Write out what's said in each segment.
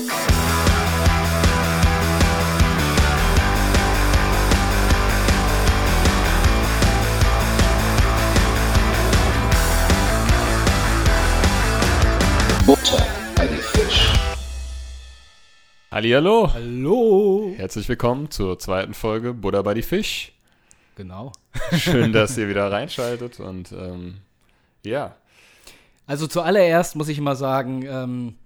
Butter bei die Fisch. Hallihallo. Hallo. Herzlich willkommen zur zweiten Folge Buddha bei die Fisch. Genau. Schön, dass ihr wieder reinschaltet und ähm, ja, Also zuallererst muss ich mal sagen, ähm,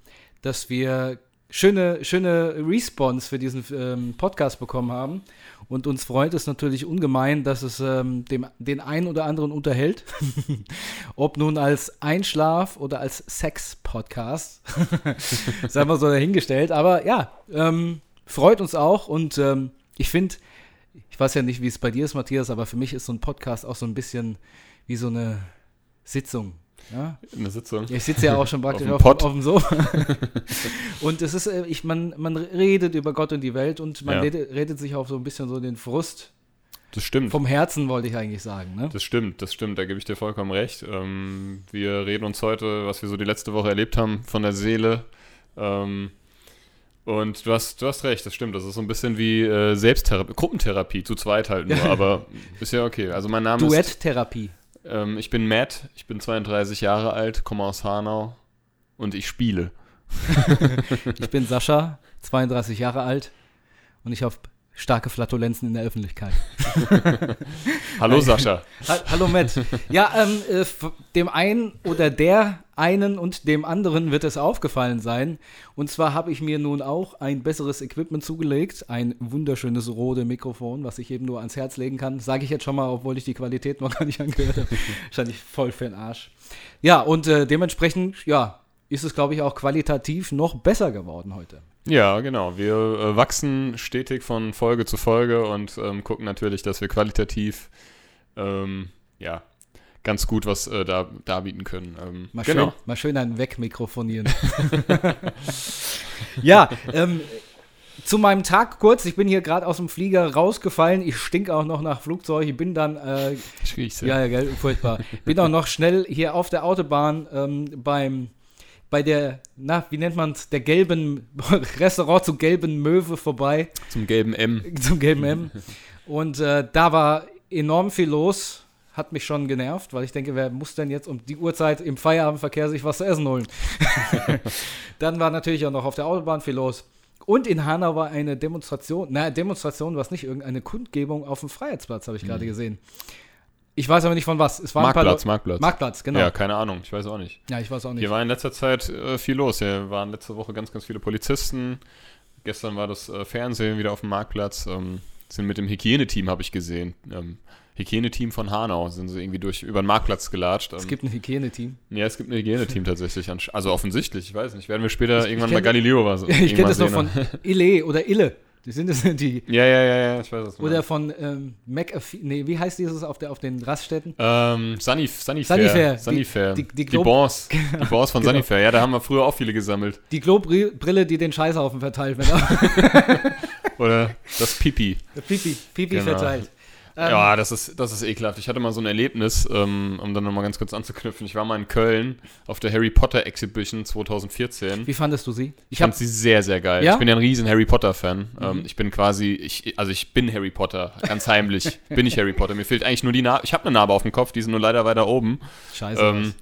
dass wir schöne, schöne Response für diesen ähm, Podcast bekommen haben. Und uns freut es natürlich ungemein, dass es ähm, dem, den einen oder anderen unterhält. Ob nun als Einschlaf- oder als Sex-Podcast. Sei mal so dahingestellt. Aber ja, ähm, freut uns auch. Und ähm, ich finde, ich weiß ja nicht, wie es bei dir ist, Matthias, aber für mich ist so ein Podcast auch so ein bisschen wie so eine Sitzung. Ja? eine Sitzung. Ich sitze ja auch schon praktisch Auf auf, auf dem Sofa. und es ist, äh, ich, man, man redet über Gott und die Welt und man Ja. redet, redet sich auch so ein bisschen so den Frust Das stimmt. vom Herzen, wollte ich eigentlich sagen. Ne? Das stimmt, das stimmt, da gebe ich dir vollkommen recht. Ähm, wir reden uns heute, was wir so die letzte Woche erlebt haben, von der Seele. Ähm, und du hast, du hast recht, das stimmt. Das ist so ein bisschen wie äh, Selbsttherapie, Gruppentherapie, zu zweit halt nur, aber ist ja okay. Also mein Name ist, Duetttherapie. Ähm, ich bin Matt, ich bin 32 Jahre alt, komme aus Hanau und ich spiele. Ich bin Sascha, 32 Jahre alt und ich habe starke Flatulenzen in der Öffentlichkeit. Hallo Sascha. Ha Hallo Matt. Ja, ähm, äh, dem einen oder der einen und dem anderen wird es aufgefallen sein. Und zwar habe ich mir nun auch ein besseres Equipment zugelegt. Ein wunderschönes Rode Mikrofon, was ich eben nur ans Herz legen kann. Sage ich jetzt schon mal, obwohl ich die Qualität noch gar nicht angehört habe. Wahrscheinlich voll für den Arsch. Ja, und äh, dementsprechend, ja, ist es, glaube ich, auch qualitativ noch besser geworden heute. Ja, genau. Wir äh, wachsen stetig von Folge zu Folge und ähm, gucken natürlich, dass wir qualitativ ähm, ja, ganz gut was äh, da darbieten können. Ähm, Mal, genau. schön, mal schön einen wegmikrofonieren. ja, ähm, zu meinem Tag kurz. Ich bin hier gerade aus dem Flieger rausgefallen. Ich stink auch noch nach Flugzeug. Ich bin dann, äh, riech's ja. ja, gell, furchtbar. Bin auch noch schnell hier auf der Autobahn ähm, beim, bei der, na, wie nennt man's, der gelben, Restaurant zur gelben Möwe vorbei Zum gelben M. zum Game M. Und äh, da war enorm viel los. Hat mich schon genervt, weil ich denke, wer muss denn jetzt um die Uhrzeit im Feierabendverkehr sich was zu essen holen? Dann war natürlich auch noch auf der Autobahn viel los. Und in Hanau war eine Demonstration, naja, Demonstration war es nicht, irgendeine Kundgebung auf dem Freiheitsplatz, habe ich gerade gesehen. Ich weiß aber nicht von was. Es paar Marktplatz, Marktplatz. Marktplatz, genau. Ja, Ja, keine Ahnung. Ich weiß auch nicht. ich weiß auch nicht. Hier war in letzter Zeit äh, viel los. Hier waren letzte Woche ganz, ganz viele Polizisten. Gestern war das äh, Fernsehen wieder auf dem Marktplatz. Ähm, sind mit dem Hygieneteam, habe ich gesehen. Ähm, Hygieneteam von Hanau sind sie irgendwie durch über den Marktplatz gelatscht. Es gibt ein Hygieneteam. Ja, es gibt ein Hygieneteam tatsächlich. Also offensichtlich, ich weiß nicht. Werden wir später Ich- irgendwann ich bei Galileo was. Ich kenne das noch von. Ille oder Ille. Die sind das die. Ja, ja, ja, ja, ich weiß du Oder von ähm, McAfee. Nee, wie heißt dieses auf, der, auf den Raststätten? Ähm, Sunny, Sunnyfair. Sunnyfair. Sunnyfair. Die- Die, die- die, die Bons. Die Bons von Genau. Sunnyfair. Ja, da haben wir früher auch viele gesammelt. Die Klobrille, die den Scheißhaufen verteilt, wenn er Oder das Pipi. Pipi, Pipi Genau. verteilt. Ähm, Ja, das ist, das ist ekelhaft. Ich hatte mal so ein Erlebnis, ähm, um dann nochmal ganz kurz anzuknüpfen. Ich war mal in Köln auf der Harry Potter Exhibition 2014. Wie fandest du sie? Ich fand sie sehr, sehr geil. Ja? Ich bin ja ein riesen Harry Potter-Fan. Mhm. Ähm, ich bin quasi, ich, also ich bin Harry Potter, ganz heimlich bin ich Harry Potter. Mir fehlt eigentlich nur die Narbe. Ich habe eine Narbe auf dem Kopf, die sind nur leider weiter oben. Scheiße. Ähm,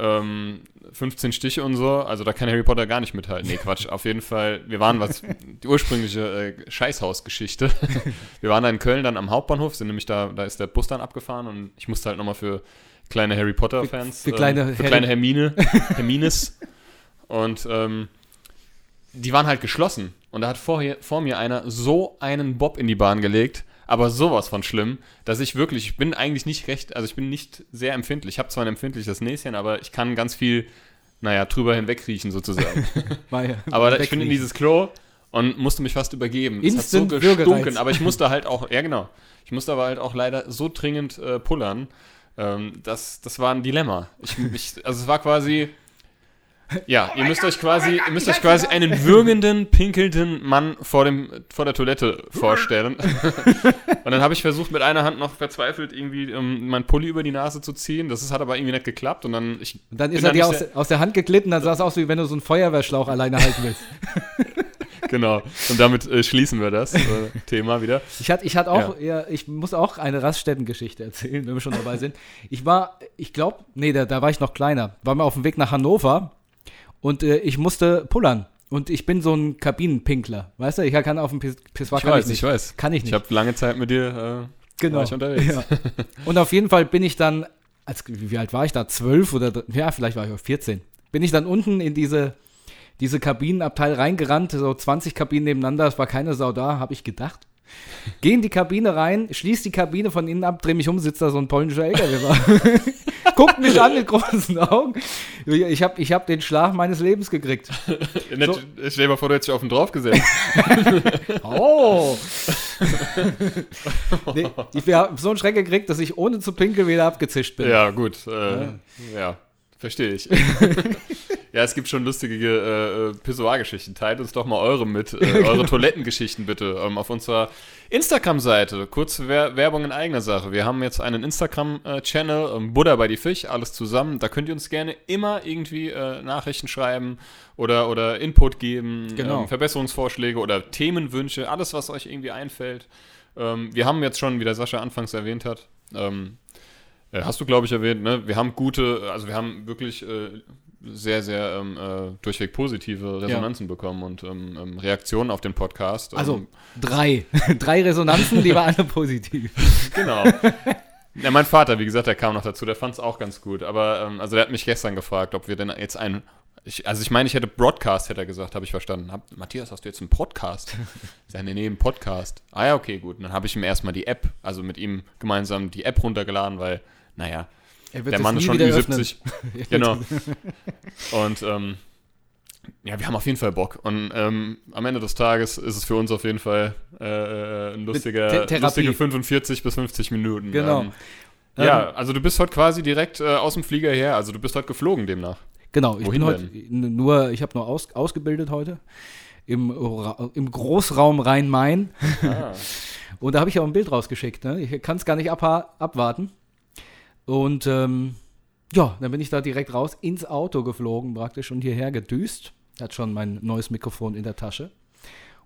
ähm, 15 Stiche und so, also da kann Harry Potter gar nicht mithalten. Nee, Quatsch. Auf jeden Fall, wir waren was, die ursprüngliche äh, Scheißhausgeschichte. wir waren da in Köln dann am Hauptbahnhof, sind nämlich da, da ist der Bus dann abgefahren und ich musste halt nochmal für kleine Harry Potter-Fans, Für- für kleine ähm, für kleine Hermine, Hermines und ähm, die waren halt geschlossen. Und da hat vor, vor mir einer so einen Bob in die Bahn gelegt, aber sowas von schlimm, dass ich wirklich, ich bin eigentlich nicht recht, also ich bin nicht sehr empfindlich. Ich habe zwar ein empfindliches Näschen, aber ich kann ganz viel, naja, drüber hinweg riechen sozusagen. Aber ich bin in dieses Klo und musste mich fast übergeben. Instant es hat so gestunken, aber ich musste halt auch, ja genau, ich musste aber halt auch leider so dringend äh, pullern. Ähm, das, das war ein Dilemma. Ich, ich, also es war quasi, ja, ihr müsst euch quasi, ihr müsst euch quasi einen würgenden, pinkelnden Mann vor, dem, vor der Toilette vorstellen. Und dann habe ich versucht, mit einer Hand noch verzweifelt irgendwie ähm, mein Pulli über die Nase zu ziehen. Das ist, hat aber irgendwie nicht geklappt. Und dann, ich Und dann ist er dir aus, aus der Hand geglitten, dann sah es aus, wie wenn du so einen Feuerwehrschlauch alleine halten willst. genau. Und damit äh, schließen wir das äh, Thema wieder. Ich hatte, ich hatte auch, ja. ja. ich muss auch eine Raststättengeschichte erzählen, wenn wir schon dabei sind. Ich war, ich glaube, nee, da, da war ich noch kleiner. War mal auf dem Weg nach Hannover und äh, ich musste pullern. Und ich bin so ein Kabinenpinkler, weißt du? Ich kann auf dem Pissoir ich weiß, ich, ich weiß. Kann ich nicht. Ich habe lange Zeit mit dir äh, genau. unterwegs. Ja. Und auf jeden Fall bin ich dann, als, wie alt war ich da? Zwölf oder, ja, vielleicht war ich auch 14. Bin ich dann unten in diese, diese Kabinenabteil reingerannt, so 20 Kabinen nebeneinander, es war keine Sau da, habe ich gedacht. Geh in die Kabine rein, schließ die Kabine von innen ab, dreh mich um, sitzt da so ein polnischer LKW. Guckt mich an mit großen Augen. Ich habe ich hab den Schlag meines Lebens gekriegt. So. Stell dir mal vor, du hättest dich auf den drauf gesetzt. oh! nee, ich habe so einen Schreck gekriegt, dass ich ohne zu pinkeln wieder abgezischt bin. Ja, gut. Äh, ja. ja. Verstehe ich. ja, es gibt schon lustige äh, äh, Pissoir-Geschichten. Teilt uns doch mal eure mit, äh, eure Toilettengeschichten bitte ähm, auf unserer Instagram-Seite. Kurze Wer Werbung in eigener Sache. Wir haben jetzt einen Instagram-Channel, ähm, Buddha bei die Fisch, alles zusammen. Da könnt ihr uns gerne immer irgendwie äh, Nachrichten schreiben oder, oder Input geben, genau. ähm, Verbesserungsvorschläge oder Themenwünsche, alles, was euch irgendwie einfällt. Ähm, wir haben jetzt schon, wie der Sascha anfangs erwähnt hat, ähm, äh, hast du, glaube ich, erwähnt, ne? Wir haben gute, also wir haben wirklich äh, sehr, sehr ähm, äh, durchweg positive Resonanzen ja. bekommen und ähm, ähm Reaktionen auf den Podcast. Also ähm, drei. drei Resonanzen, die waren alle positiv. Genau. Ja, mein Vater, wie gesagt, der kam noch dazu, der fand es auch ganz gut. Aber, ähm, also der hat mich gestern gefragt, ob wir denn jetzt einen. Ich, also ich meine, ich hätte Broadcast, hätte er gesagt, habe ich verstanden. Hab, Matthias, hast du jetzt einen Podcast? Sage, nee, nee, einen Podcast. Ah ja, okay, gut. Und dann habe ich ihm erstmal die App, also mit ihm gemeinsam die App runtergeladen, weil naja, der Mann ist schon Ü70. genau. Und ähm, ja, wir haben auf jeden Fall Bock. Und ähm, am Ende des Tages ist es für uns auf jeden Fall äh, ein lustiger, lustige 45 bis 50 Minuten. Genau. Ähm, ja, ähm, also du bist heute quasi direkt äh, aus dem Flieger her, also du bist heute geflogen demnach. Genau, ich Wohin bin heute nur, ich habe nur aus, ausgebildet heute im, im Großraum Rhein-Main. Ah. Und da habe ich auch ein Bild rausgeschickt. Ne? Ich kann es gar nicht abwarten. Und ähm, ja, dann bin ich da direkt raus ins Auto geflogen praktisch und hierher gedüst. Hat schon mein neues Mikrofon in der Tasche.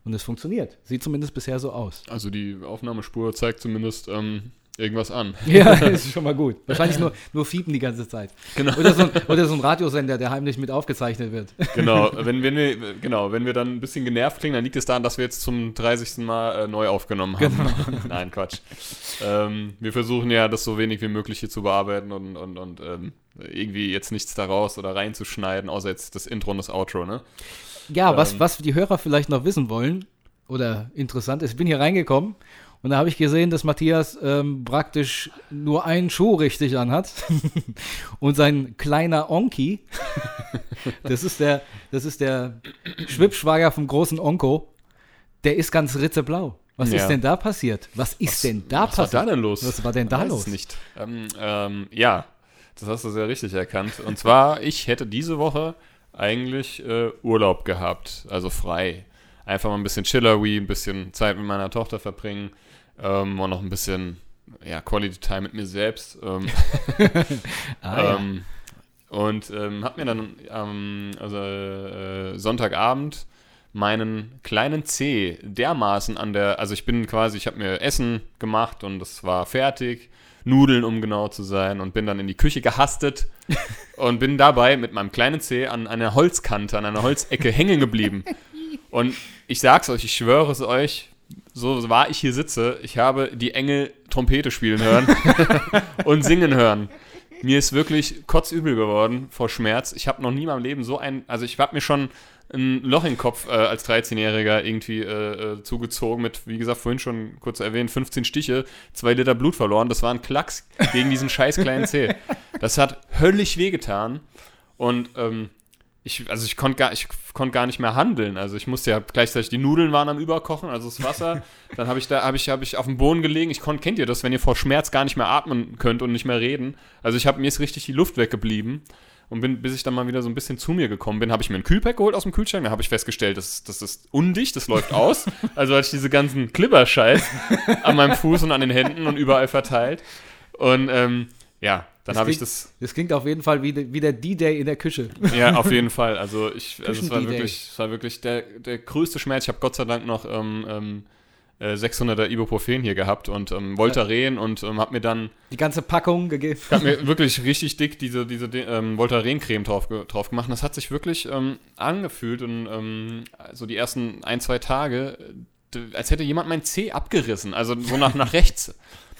Und es funktioniert. Sieht zumindest bisher so aus. Also die Aufnahmespur zeigt zumindest, ähm, irgendwas an. Ja, ist schon mal gut. Wahrscheinlich nur, nur fiepen die ganze Zeit. Genau. Oder, so ein, oder so ein Radiosender, der heimlich mit aufgezeichnet wird. Genau, wenn, wenn, wir, genau, wenn wir dann ein bisschen genervt klingen, dann liegt es daran, dass wir jetzt zum 30. Mal äh, neu aufgenommen haben. Genau. Nein, Quatsch. Ähm, wir versuchen ja, das so wenig wie möglich hier zu bearbeiten und, und, und ähm, irgendwie jetzt nichts daraus oder reinzuschneiden, außer jetzt das Intro und das Outro, ne? Ja, ähm, was, was die Hörer vielleicht noch wissen wollen oder interessant ist, ich bin hier reingekommen und da habe ich gesehen, dass Matthias ähm, praktisch nur einen Schuh richtig anhat. und sein kleiner Onki, das ist der, das ist der Schwippschwager vom großen Onko, der ist ganz ritzeblau. Was ja. ist denn da passiert? Was ist was, denn da was passiert? Was war da denn los? Was war denn da weiß los? nicht. Ähm, ähm, ja, das hast du sehr richtig erkannt. Und zwar, ich hätte diese Woche eigentlich äh, Urlaub gehabt, also frei. Einfach mal ein bisschen chiller, wie ein bisschen Zeit mit meiner Tochter verbringen ähm, und noch ein bisschen ja, Quality Time mit mir selbst. Ähm, ah, ja. ähm, und ähm, habe mir dann ähm, also, äh, Sonntagabend meinen kleinen C dermaßen an der, also ich bin quasi, ich habe mir Essen gemacht und es war fertig, Nudeln, um genau zu sein, und bin dann in die Küche gehastet und bin dabei mit meinem kleinen C an einer Holzkante, an einer Holzecke hängen geblieben. Und ich sag's euch, ich schwöre es euch, so wahr ich hier sitze, ich habe die Engel Trompete spielen hören und singen hören. Mir ist wirklich kotzübel geworden vor Schmerz. Ich habe noch nie in meinem Leben so ein, also ich habe mir schon ein Loch im Kopf äh, als 13-Jähriger irgendwie äh, äh, zugezogen mit, wie gesagt, vorhin schon kurz erwähnt, 15 Stiche, zwei Liter Blut verloren. Das war ein Klacks gegen diesen scheiß kleinen Zeh. Das hat höllisch wehgetan. Und ähm, ich, also ich konnte gar, ich konnte gar nicht mehr handeln. Also ich musste ja gleichzeitig die Nudeln waren am Überkochen, also das Wasser. Dann habe ich da, habe ich, habe ich auf dem Boden gelegen. Ich konnte, kennt ihr das, wenn ihr vor Schmerz gar nicht mehr atmen könnt und nicht mehr reden? Also ich habe mir ist richtig die Luft weggeblieben und bin, bis ich dann mal wieder so ein bisschen zu mir gekommen bin, habe ich mir ein Kühlpack geholt aus dem Kühlschrank. Da habe ich festgestellt, das, das ist undicht, das läuft aus. Also hatte ich diese ganzen Klibberscheiß an meinem Fuß und an den Händen und überall verteilt. Und ähm, ja, dann Das habe ich klingt- das. Das klingt auf jeden Fall wie, de- wie der D-Day in der Küche. Ja, auf jeden Fall. Also ich, also es war wirklich, es war wirklich der, der größte Schmerz. Ich habe Gott sei Dank noch ähm, ähm, äh, 600er Ibuprofen hier gehabt und ähm, Voltaren und ähm, habe mir dann Die ganze Packung gegeben. Ich habe mir wirklich richtig dick diese, diese ähm, Voltaren-Creme drauf, drauf gemacht. Und das hat sich wirklich ähm, angefühlt und ähm, so die ersten ein, zwei Tage, äh, als hätte jemand mein Zeh abgerissen. Also so nach, nach rechts.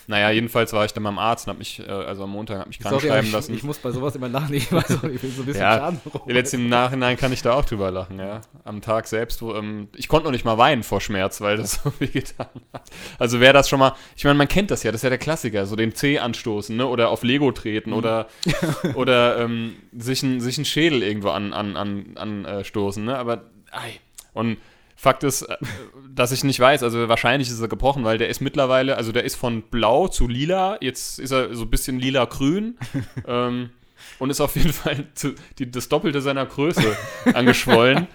Naja, jedenfalls war ich dann beim Arzt und habe mich, äh, also am Montag, hab mich krank Sorry, schreiben ich, lassen. ich muss bei sowas immer weiß auch, ich will so ein bisschen Ja, Schaden Jetzt im Nachhinein kann ich da auch drüber lachen, ja. Am Tag selbst, wo, ähm, ich konnte noch nicht mal weinen vor Schmerz, weil das so weh getan hat. Also wer das schon mal, ich meine, man kennt das ja, das ist ja der Klassiker, so den Zeh anstoßen, ne, oder auf Lego treten oder, oder ähm, sich, ein, sich einen Schädel irgendwo an, an, an, an äh, ne, aber, ei. Und Fakt ist, äh, dass ich nicht weiß, also wahrscheinlich ist er gebrochen, weil der ist mittlerweile, also der ist von blau zu lila, jetzt ist er so ein bisschen lila-grün ähm, und ist auf jeden Fall zu, die, das Doppelte seiner Größe angeschwollen.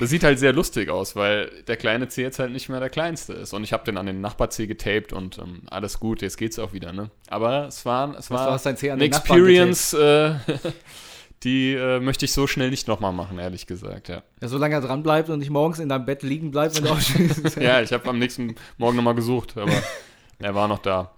Das sieht halt sehr lustig aus, weil der kleine C jetzt halt nicht mehr der kleinste ist. Und ich habe den an den Nachbar-C getaped und ähm, alles gut, jetzt geht's auch wieder, ne? Aber es war, es Was, war den Nachbarn Experience, äh, die äh, möchte ich so schnell nicht nochmal machen, ehrlich gesagt, ja. Ja, solange er dran bleibt und nicht morgens in deinem Bett liegen bleibt, wenn du aufstehst. Ja, ich habe am nächsten Morgen nochmal gesucht, aber er war noch da.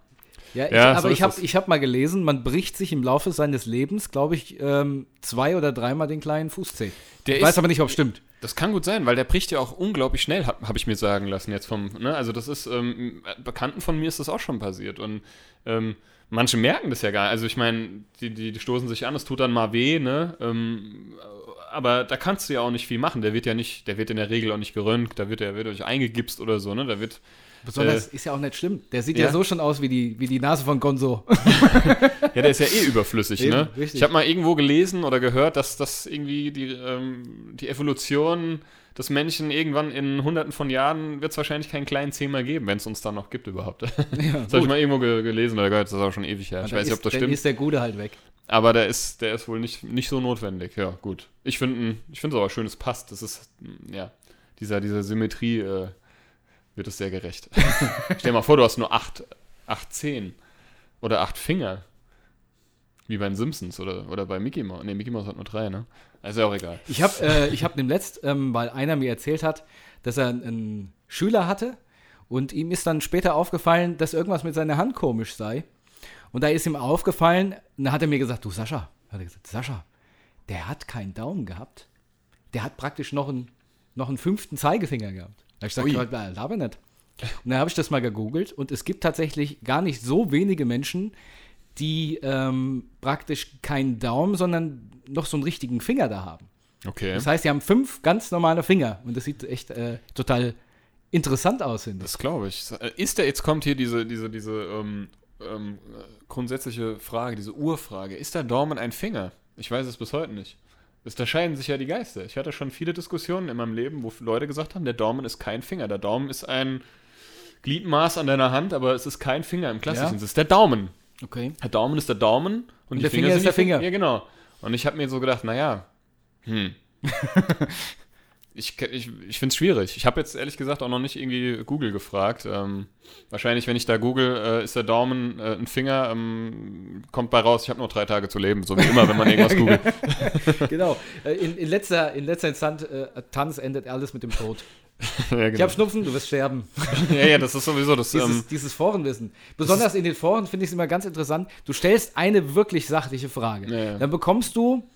Ja, ich, Ja, aber so ich ist habe hab mal gelesen, man bricht sich im Laufe seines Lebens, glaube ich, ähm, zwei oder dreimal den kleinen Fußzeh. Der Ich weiß aber nicht, ob es stimmt. Das kann gut sein, weil der bricht ja auch unglaublich schnell, habe hab ich mir sagen lassen jetzt vom, ne? Also das ist, ähm, Bekannten von mir ist das auch schon passiert und ähm, manche merken das ja gar nicht. Also ich meine, die, die, die stoßen sich an, es tut dann mal weh, ne? Ähm, aber da kannst du ja auch nicht viel machen. Der wird ja nicht, der wird in der Regel auch nicht geröntgt, da wird er wird euch eingegipst oder so, ne? Da wird, Besonders ist ja auch nicht schlimm. Der sieht ja, ja. so schon aus wie die, wie die Nase von Gonzo. ja, der ist ja eh überflüssig, Eben, ne? richtig. Ich habe mal irgendwo gelesen oder gehört, dass das irgendwie die, ähm, die Evolution des Menschen irgendwann in hunderten von Jahren wird es wahrscheinlich keinen kleinen Zeh mehr geben, wenn es uns dann noch gibt überhaupt. Ja, Das habe ich mal irgendwo ge gelesen oder gehört, das ist auch schon ewig her. Ich Dann weiß nicht, ob ist- das dann stimmt. ist der Gute halt weg. Aber der ist, der ist wohl nicht, nicht so notwendig. Ja, gut. Ich finde ich es aber schön, es passt. Das ist, ja, dieser, dieser Symmetrie äh, wird es sehr gerecht. Stell dir mal vor, du hast nur acht, acht Zehen oder acht Finger. Wie bei den Simpsons oder, oder bei Mickey Mouse. Ne, Mickey Mouse hat nur drei, ne? Also ist ja auch egal. Ich habe äh, hab dem letzt, ähm, weil einer mir erzählt hat, dass er einen, Schüler hatte und ihm ist dann später aufgefallen, dass irgendwas mit seiner Hand komisch sei. Und da ist ihm aufgefallen, da hat er mir gesagt, du Sascha, hat er gesagt, Sascha, der hat keinen Daumen gehabt. Der hat praktisch noch einen, noch einen fünften Zeigefinger gehabt. Da hab ich Ui. gesagt, ja, aber nicht. Und dann habe ich das mal gegoogelt und es gibt tatsächlich gar nicht so wenige Menschen, die ähm, praktisch keinen Daumen, sondern noch so einen richtigen Finger da haben. Okay. Das heißt, die haben fünf ganz normale Finger und das sieht echt äh, total interessant aus, ich. Das glaube ich. Äh, Ist der, jetzt kommt hier diese, diese, diese ähm, ähm, äh, grundsätzliche Frage, diese Urfrage. Ist der Daumen ein Finger? Ich weiß es bis heute nicht. Es, da scheiden sich ja die Geister. Ich hatte schon viele Diskussionen in meinem Leben, wo Leute gesagt haben, der Daumen ist kein Finger. Der Daumen ist ein Gliedmaß an deiner Hand, aber es ist kein Finger im klassischen Ja? Sinne. Es ist der Daumen. Okay. Der Daumen ist der Daumen und, die der Finger, Finger ist der Fin- Finger. Ja, genau. Und ich habe mir so gedacht, naja, hm. ich ich, ich finde es schwierig. Ich habe jetzt ehrlich gesagt auch noch nicht irgendwie Google gefragt. Ähm, wahrscheinlich, wenn ich da google, äh, ist der Daumen äh, ein Finger, ähm, kommt bei raus, ich habe nur drei Tage zu leben, so wie immer, wenn man irgendwas googelt. genau. Äh, In, in, letzter, in letzter Instanz, äh, Tanz endet alles mit dem Tod. ja, Ich genau. habe Schnupfen, du wirst sterben. ja, ja, das ist sowieso das. Dieses, Ähm, dieses Forenwissen. Besonders in den Foren finde ich es immer ganz interessant. Du stellst eine wirklich sachliche Frage. Ja, ja. Dann bekommst du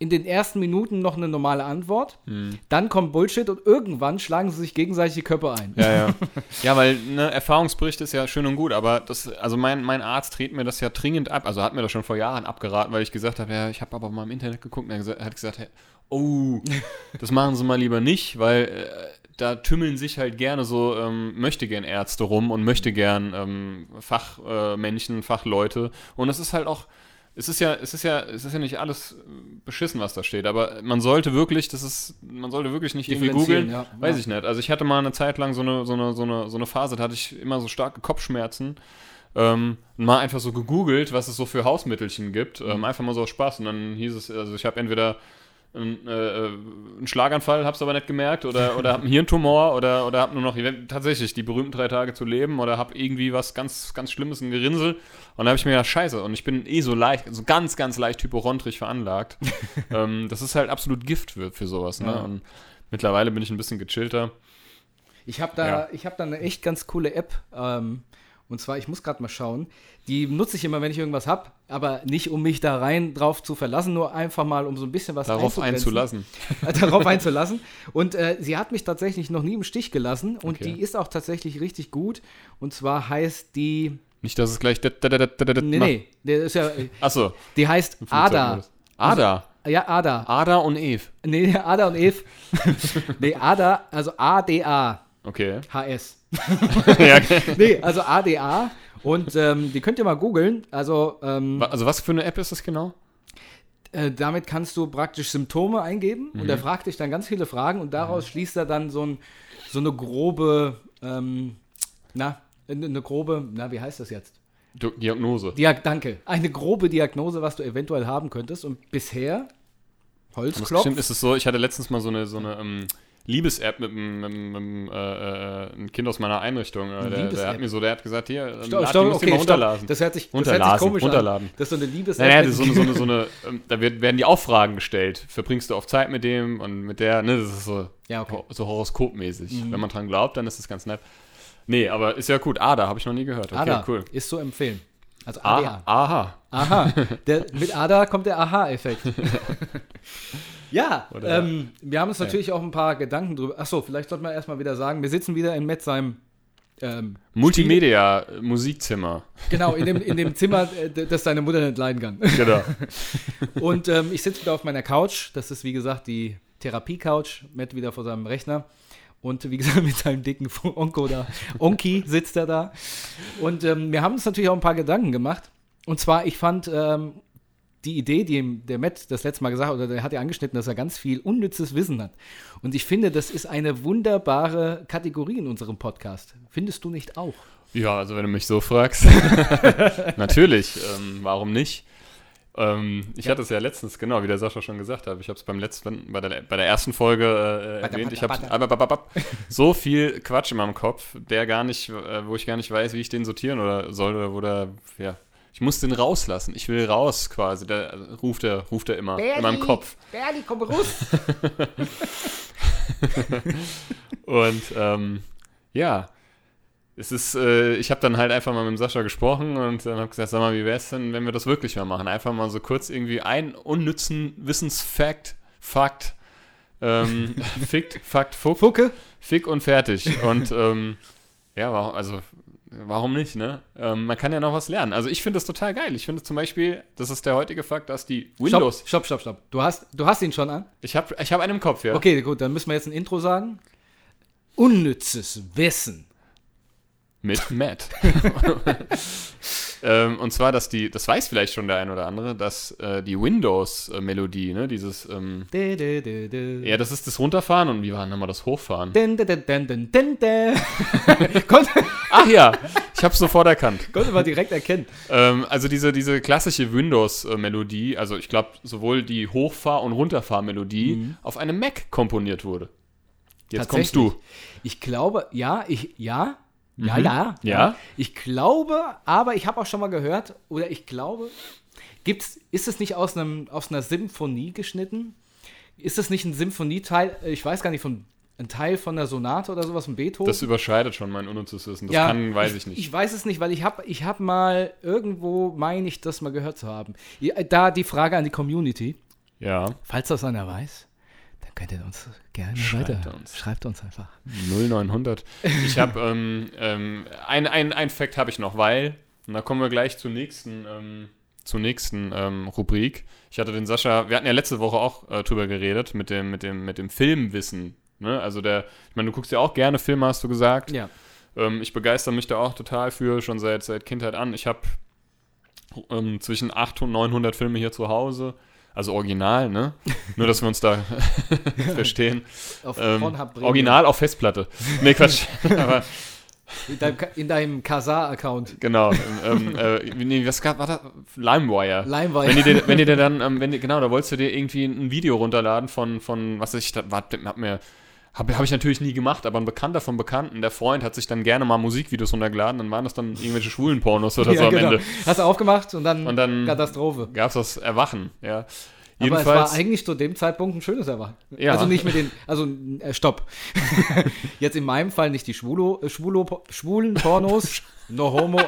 in den ersten Minuten noch eine normale Antwort. Hm. Dann kommt Bullshit und irgendwann schlagen sie sich gegenseitig die Köpfe ein. Ja, ja. Ja, weil ne, Erfahrungsbericht ist ja schön und gut, aber das, also mein, mein Arzt dreht mir das ja dringend ab, also hat mir das schon vor Jahren abgeraten, weil ich gesagt habe, ja, ich habe aber mal im Internet geguckt und er hat gesagt, hey, oh, das machen Sie mal lieber nicht, weil äh, da tümmeln sich halt gerne so ähm, möchte gern Ärzte rum und möchte gern ähm, Fachmenschen, äh, Fachleute und es ist halt auch es ist ja, es ist ja, es ist ja nicht alles äh, beschissen, was da steht, aber man sollte wirklich, das ist, man sollte wirklich nicht irgendwie googeln. ja. Weiß Ja. ich nicht. Also ich hatte mal eine Zeit lang so eine, so eine, so eine, so eine Phase, da hatte ich immer so starke Kopfschmerzen. Ähm, und mal einfach so gegoogelt, was es so für Hausmittelchen gibt. Mhm. Ähm, einfach mal so aus Spaß. Und dann hieß es, also ich habe entweder einen, äh, einen Schlaganfall, hab's aber nicht gemerkt, oder, oder hab einen Hirntumor, oder, oder hab nur noch tatsächlich die berühmten drei Tage zu leben, oder hab irgendwie was ganz, ganz Schlimmes, ein Gerinnsel. Und da habe ich mir gedacht, scheiße, und ich bin eh so leicht, so ganz, ganz leicht hypochondrisch veranlagt. ähm, das ist halt absolut Gift für, für sowas, ne? Ja. Und mittlerweile bin ich ein bisschen gechillter. Ich habe da, Ja. ich hab da eine echt ganz coole App. Ähm, und zwar, ich muss gerade mal schauen. Die nutze ich immer, wenn ich irgendwas habe, aber nicht, um mich da rein drauf zu verlassen, nur einfach mal, um so ein bisschen was Darauf einzulassen. darauf einzulassen. Und äh, sie hat mich tatsächlich noch nie im Stich gelassen und Okay. die ist auch tatsächlich richtig gut. Und zwar heißt die. Nicht, dass es gleich. dat Nee, macht. nee, der ist ja. Achso. Die heißt Ada. Ada. Ja, Ada. Ada und Eve. Nee, Ada und Eve. nee, Ada, also A-D-A. Okay. HS. ja, Nee, also ADA. Und ähm, die könnt ihr mal googeln. Also ähm, Also, was für eine App ist das genau? äh, damit kannst du praktisch Symptome eingeben und er fragt dich dann ganz viele Fragen und daraus schließt er dann so, ein, so eine grobe, ähm, na, eine grobe, na, wie heißt das jetzt? Diagnose. Diag danke. Eine grobe Diagnose, was du eventuell haben könntest. Und bisher, Holzklopf, stimmt, ist es so, ich hatte letztens mal so eine, so eine ähm, Liebes-App mit, einem- äh, äh, Kind aus meiner Einrichtung. Äh, der, der Liebes-App? hat mir so, der hat gesagt, hier, ähm, Stopp, stopp, okay, mal stopp. runterladen. Das hört sich, das hört sich komisch runterladen. an. Das ist so eine Liebes Naja, das ist so eine, so eine, so eine ähm, da werden die Aufragen gestellt. Verbringst du auf Zeit mit dem und mit der, ne, das ist so, Ja, okay. Mhm. so horoskopmäßig. Wenn man dran glaubt, dann ist das ganz nett. Nee, aber ist ja gut. Ada habe ich noch nie gehört. Okay, Ada cool. ist so empfehlen. Also Aha. ADA. Aha. Aha, der, mit Ada kommt der Aha-Effekt. ja, ähm, wir haben uns natürlich auch ein paar Gedanken drüber. Achso, vielleicht sollte man erstmal wieder sagen, wir sitzen wieder in Metzheim. Ähm, Multimedia, äh, Musikzimmer. genau, in dem, in dem Zimmer, äh, das deine Mutter nicht leiden kann. Genau. Und ähm, ich sitze wieder auf meiner Couch. Das ist, wie gesagt, die Therapie-Couch. Matt wieder vor seinem Rechner. Und wie gesagt, mit seinem dicken Onko da. Onki sitzt er da. Und ähm, wir haben uns natürlich auch ein paar Gedanken gemacht. Und zwar, ich fand ähm, die Idee, die der Matt das letzte Mal gesagt hat, oder der hat ja angeschnitten, dass er ganz viel unnützes Wissen hat. Und ich finde, das ist eine wunderbare Kategorie in unserem Podcast. Findest du nicht auch? Ja, also wenn du mich so fragst. Natürlich, ähm, warum nicht? Ähm, ich hatte es ja letztens, genau, wie der Sascha schon gesagt hat, ich habe es beim letzten, bei der, bei der ersten Folge äh, erwähnt, ich habe so viel Quatsch in meinem Kopf, der gar nicht, äh, wo ich gar nicht weiß, wie ich den sortieren oder soll oder wo der, ja, ich muss den rauslassen. Ich will raus quasi. Äh, ruft er, ruft er immer in meinem Kopf. Berli, komm raus! Und ähm, ja, es ist, äh, ich habe dann halt einfach mal mit Sascha gesprochen und dann habe gesagt, sag mal, wie wäre es denn, wenn wir das wirklich mal machen? Einfach mal so kurz irgendwie einen unnützen Wissensfakt, Fakt, ähm, Fick, Fakt, Fuck, Fucke? Fick und fertig. Und ähm, ja, also warum nicht, ne? Ähm, man kann ja noch was lernen. Also ich finde das total geil. Ich finde zum Beispiel, das ist der heutige Fakt, dass die Windows, Stopp, stopp, stopp, stopp. Du hast, du hast ihn schon an? ich habe ich hab einen im Kopf, ja. Okay, gut, dann müssen wir jetzt ein Intro sagen. Unnützes Wissen. Mit Matt. ähm, und zwar, dass die, das weiß vielleicht schon der ein oder andere, dass äh, die Windows-Melodie, ne, dieses, ähm, dä, dä, dä. ja, das ist das Runterfahren und wie war denn nochmal das Hochfahren? Ach ja, ich habe sofort erkannt. konnte man direkt erkennen. Ähm, also diese, diese klassische Windows-Melodie, also ich glaube, sowohl die Hochfahr- und Runterfahr-Melodie auf einem Mac komponiert wurde. Jetzt kommst du. Ich glaube, ja, ich, ja, ja, Mhm. ja, Ja? Ich glaube, aber ich habe auch schon mal gehört, oder ich glaube, gibt's, ist es nicht aus, einem, aus einer Symphonie geschnitten? Ist es nicht ein Symphonieteil, ich weiß gar nicht, von, ein Teil von der Sonate oder sowas, von Beethoven? Das überschreitet schon mein unnützes Wissen. Das Ja, kann, weiß ich nicht. Ich weiß es nicht, weil ich habe ich hab mal irgendwo, meine ich, das mal gehört zu haben. Ja, Da die Frage an die Community. ja. Falls das einer weiß, könnt ihr uns gerne Schreibt weiter. uns. Schreibt uns einfach. 0900. Ich habe ähm, ähm, ein, ein, ein Fact habe ich noch, weil, und da kommen wir gleich zur nächsten, ähm, zur nächsten ähm, Rubrik. Ich hatte den Sascha, wir hatten ja letzte Woche auch äh, drüber geredet, mit dem, mit dem, mit dem Filmwissen. Ne? Also der, ich meine, du guckst ja auch gerne Filme, hast du gesagt. Ja. Ähm, ich begeister mich da auch total für, schon seit, seit Kindheit an. Ich habe ähm, zwischen 800 und 900 Filme hier zu Hause. Also original, ne? Nur, dass wir uns da verstehen. Auf Ähm, original auf Festplatte. Nee, Quatsch. Aber In deinem, in deinem Kazaa-Account. Genau. ähm, äh, nee, was gab, war das? LimeWire. LimeWire. Wenn dir, wenn dir dann, ähm, wenn die, genau, da wolltest du dir irgendwie ein Video runterladen von, von was weiß ich, da, war, hab mir, habe hab ich natürlich nie gemacht, aber ein Bekannter von Bekannten, der Freund, hat sich dann gerne mal Musikvideos runtergeladen, dann waren das dann irgendwelche schwulen Pornos oder so am Ende. Hast du aufgemacht und dann, Und dann- Katastrophe. Gab es das Erwachen, ja. Aber es war eigentlich zu dem Zeitpunkt ein schönes Erwachen. Ja. Also nicht mit den, also äh, stopp. Jetzt in meinem Fall nicht die Schwulo, äh, Schwulo, schwulen Pornos, no homo.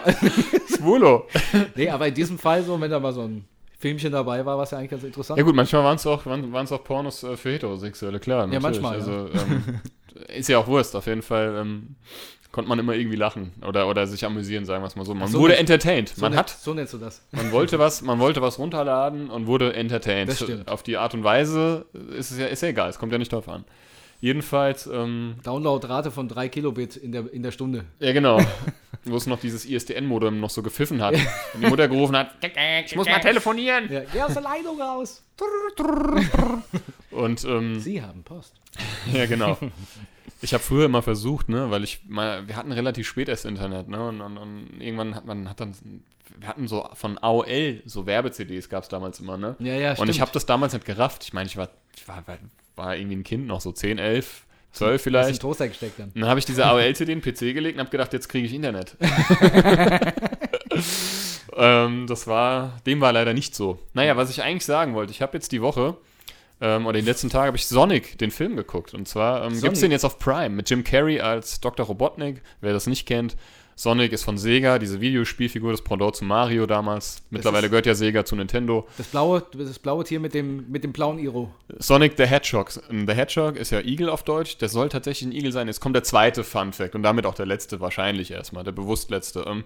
Schwulo. nee, aber in diesem Fall so, wenn da mal so ein Filmchen dabei war, es ja eigentlich ganz interessant. Ja gut, manchmal waren es auch, waren, auch Pornos äh, für Heterosexuelle, klar. Ja, natürlich. manchmal, Also, ähm, ist ja auch Wurst, auf jeden Fall ähm, konnte man immer irgendwie lachen oder, oder sich amüsieren, sagen wir es mal so. Man so wurde entertained. so Man nennt- hat, So nennst du das. man wollte was, man wollte was runterladen und wurde entertained. Auf die Art und Weise ist es ja, ist ja egal, es kommt ja nicht drauf an. Jedenfalls, ähm, Downloadrate von 3 Kilobit in der, in der Stunde. ja genau, wo es noch dieses ISDN-Modem noch so gepfiffen hat und die Mutter gerufen hat, ich muss mal telefonieren. Ja, geh aus der Leitung raus. Und ähm, Sie haben Post. Ja, genau. Ich habe früher immer versucht, ne, weil ich mal, wir hatten relativ spät erst Internet, ne, und, und, und irgendwann hat man, hat dann, wir hatten so von AOL, so Werbe-CDs gab es damals immer, ne? Ja, ja, Und ich stimmt. habe das damals nicht gerafft. Ich meine, ich war, ich war, war, irgendwie ein Kind, noch so 10, 11, 12 Hast du vielleicht. Toaster gesteckt dann. Dann habe ich diese AOL-CD in den PC gelegt und habe gedacht, jetzt kriege ich Internet. ähm, das war, dem war leider nicht so. Naja, was ich eigentlich sagen wollte, ich habe jetzt die Woche, ähm, oder den letzten Tag habe ich Sonic, den Film geguckt. Und zwar ähm, gibt es den jetzt auf Prime mit Jim Carrey als Dr. Robotnik. Wer das nicht kennt, Sonic ist von Sega, diese Videospielfigur, das Pendant zu Mario damals. Mittlerweile gehört ja Sega zu Nintendo. Das blaue, das blaue Tier mit dem, mit dem blauen Iro. Sonic the Hedgehog. The Hedgehog ist ja Igel auf Deutsch. Der soll tatsächlich ein Igel sein. Jetzt kommt der zweite Fun Fact und damit auch der letzte wahrscheinlich erstmal, der bewusst letzte. Ähm,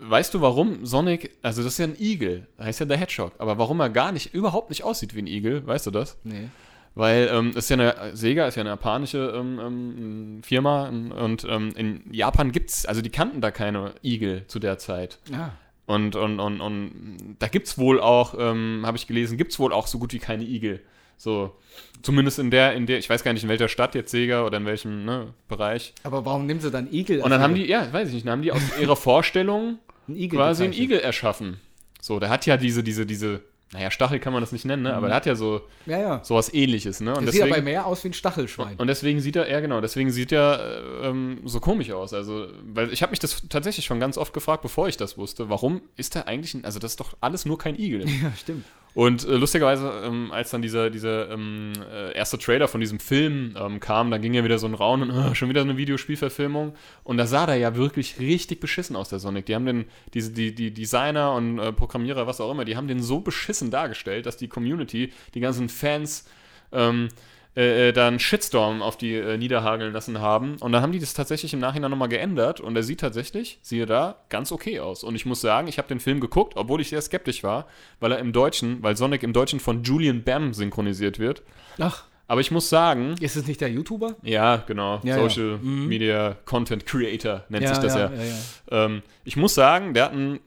weißt du, warum Sonic, also das ist ja ein Igel, heißt ja der Hedgehog, aber warum er gar nicht, überhaupt nicht aussieht wie ein Igel, weißt du das? Nee. Weil ähm, es ist ja eine, Sega ist ja eine japanische ähm, ähm, Firma und ähm, in Japan gibt's, also die kannten da keine Igel zu der Zeit. Ah. Und, und, und, und da gibt es wohl auch, ähm, habe ich gelesen, gibt es wohl auch so gut wie keine Igel. So, zumindest in der, in der, ich weiß gar nicht, in welcher Stadt jetzt Sega oder in welchem ne, Bereich. Aber warum nehmen sie dann Igel? Und dann haben die, ja, weiß ich nicht, dann haben die aus ihrer Vorstellung einen Igel quasi einen. Igel erschaffen. So, der hat ja diese, diese, diese, naja, Stachel kann man das nicht nennen, ne? aber der hat ja so Ja, ja. sowas ähnliches, ne? Und Das sieht aber mehr aus wie ein Stachelschwein. und deswegen sieht er, ja genau, deswegen sieht er äh, ähm, so komisch aus. Also, weil ich habe mich das tatsächlich schon ganz oft gefragt, bevor ich das wusste, warum ist er eigentlich, ein, also das ist doch alles nur kein Igel. ja, stimmt. Und äh, lustigerweise, ähm, als dann dieser, dieser ähm, äh, erste Trailer von diesem Film ähm, kam, da ging ja wieder so ein Raun und äh, schon wieder eine Videospielverfilmung. Und da sah der ja wirklich richtig beschissen aus, der Sonic. Die haben den, diese, die, die Designer und äh, Programmierer, was auch immer, die haben den so beschissen dargestellt, dass die Community, die ganzen Fans, ähm, äh, äh, dann Shitstorm auf die äh, niederhageln lassen haben. Und dann haben die das tatsächlich im Nachhinein nochmal geändert und er sieht tatsächlich, siehe da, ganz okay aus. Und ich muss sagen, ich habe den Film geguckt, obwohl ich sehr skeptisch war, weil er im Deutschen, weil Sonic im Deutschen von Julian Bam synchronisiert wird. Ach, Aber ich muss sagen, ist es nicht der YouTuber? ja, genau, Ja, ja. Social Mhm. Media Content Creator nennt sich das ja. ja, ja. Ähm, ich muss sagen, der hat einen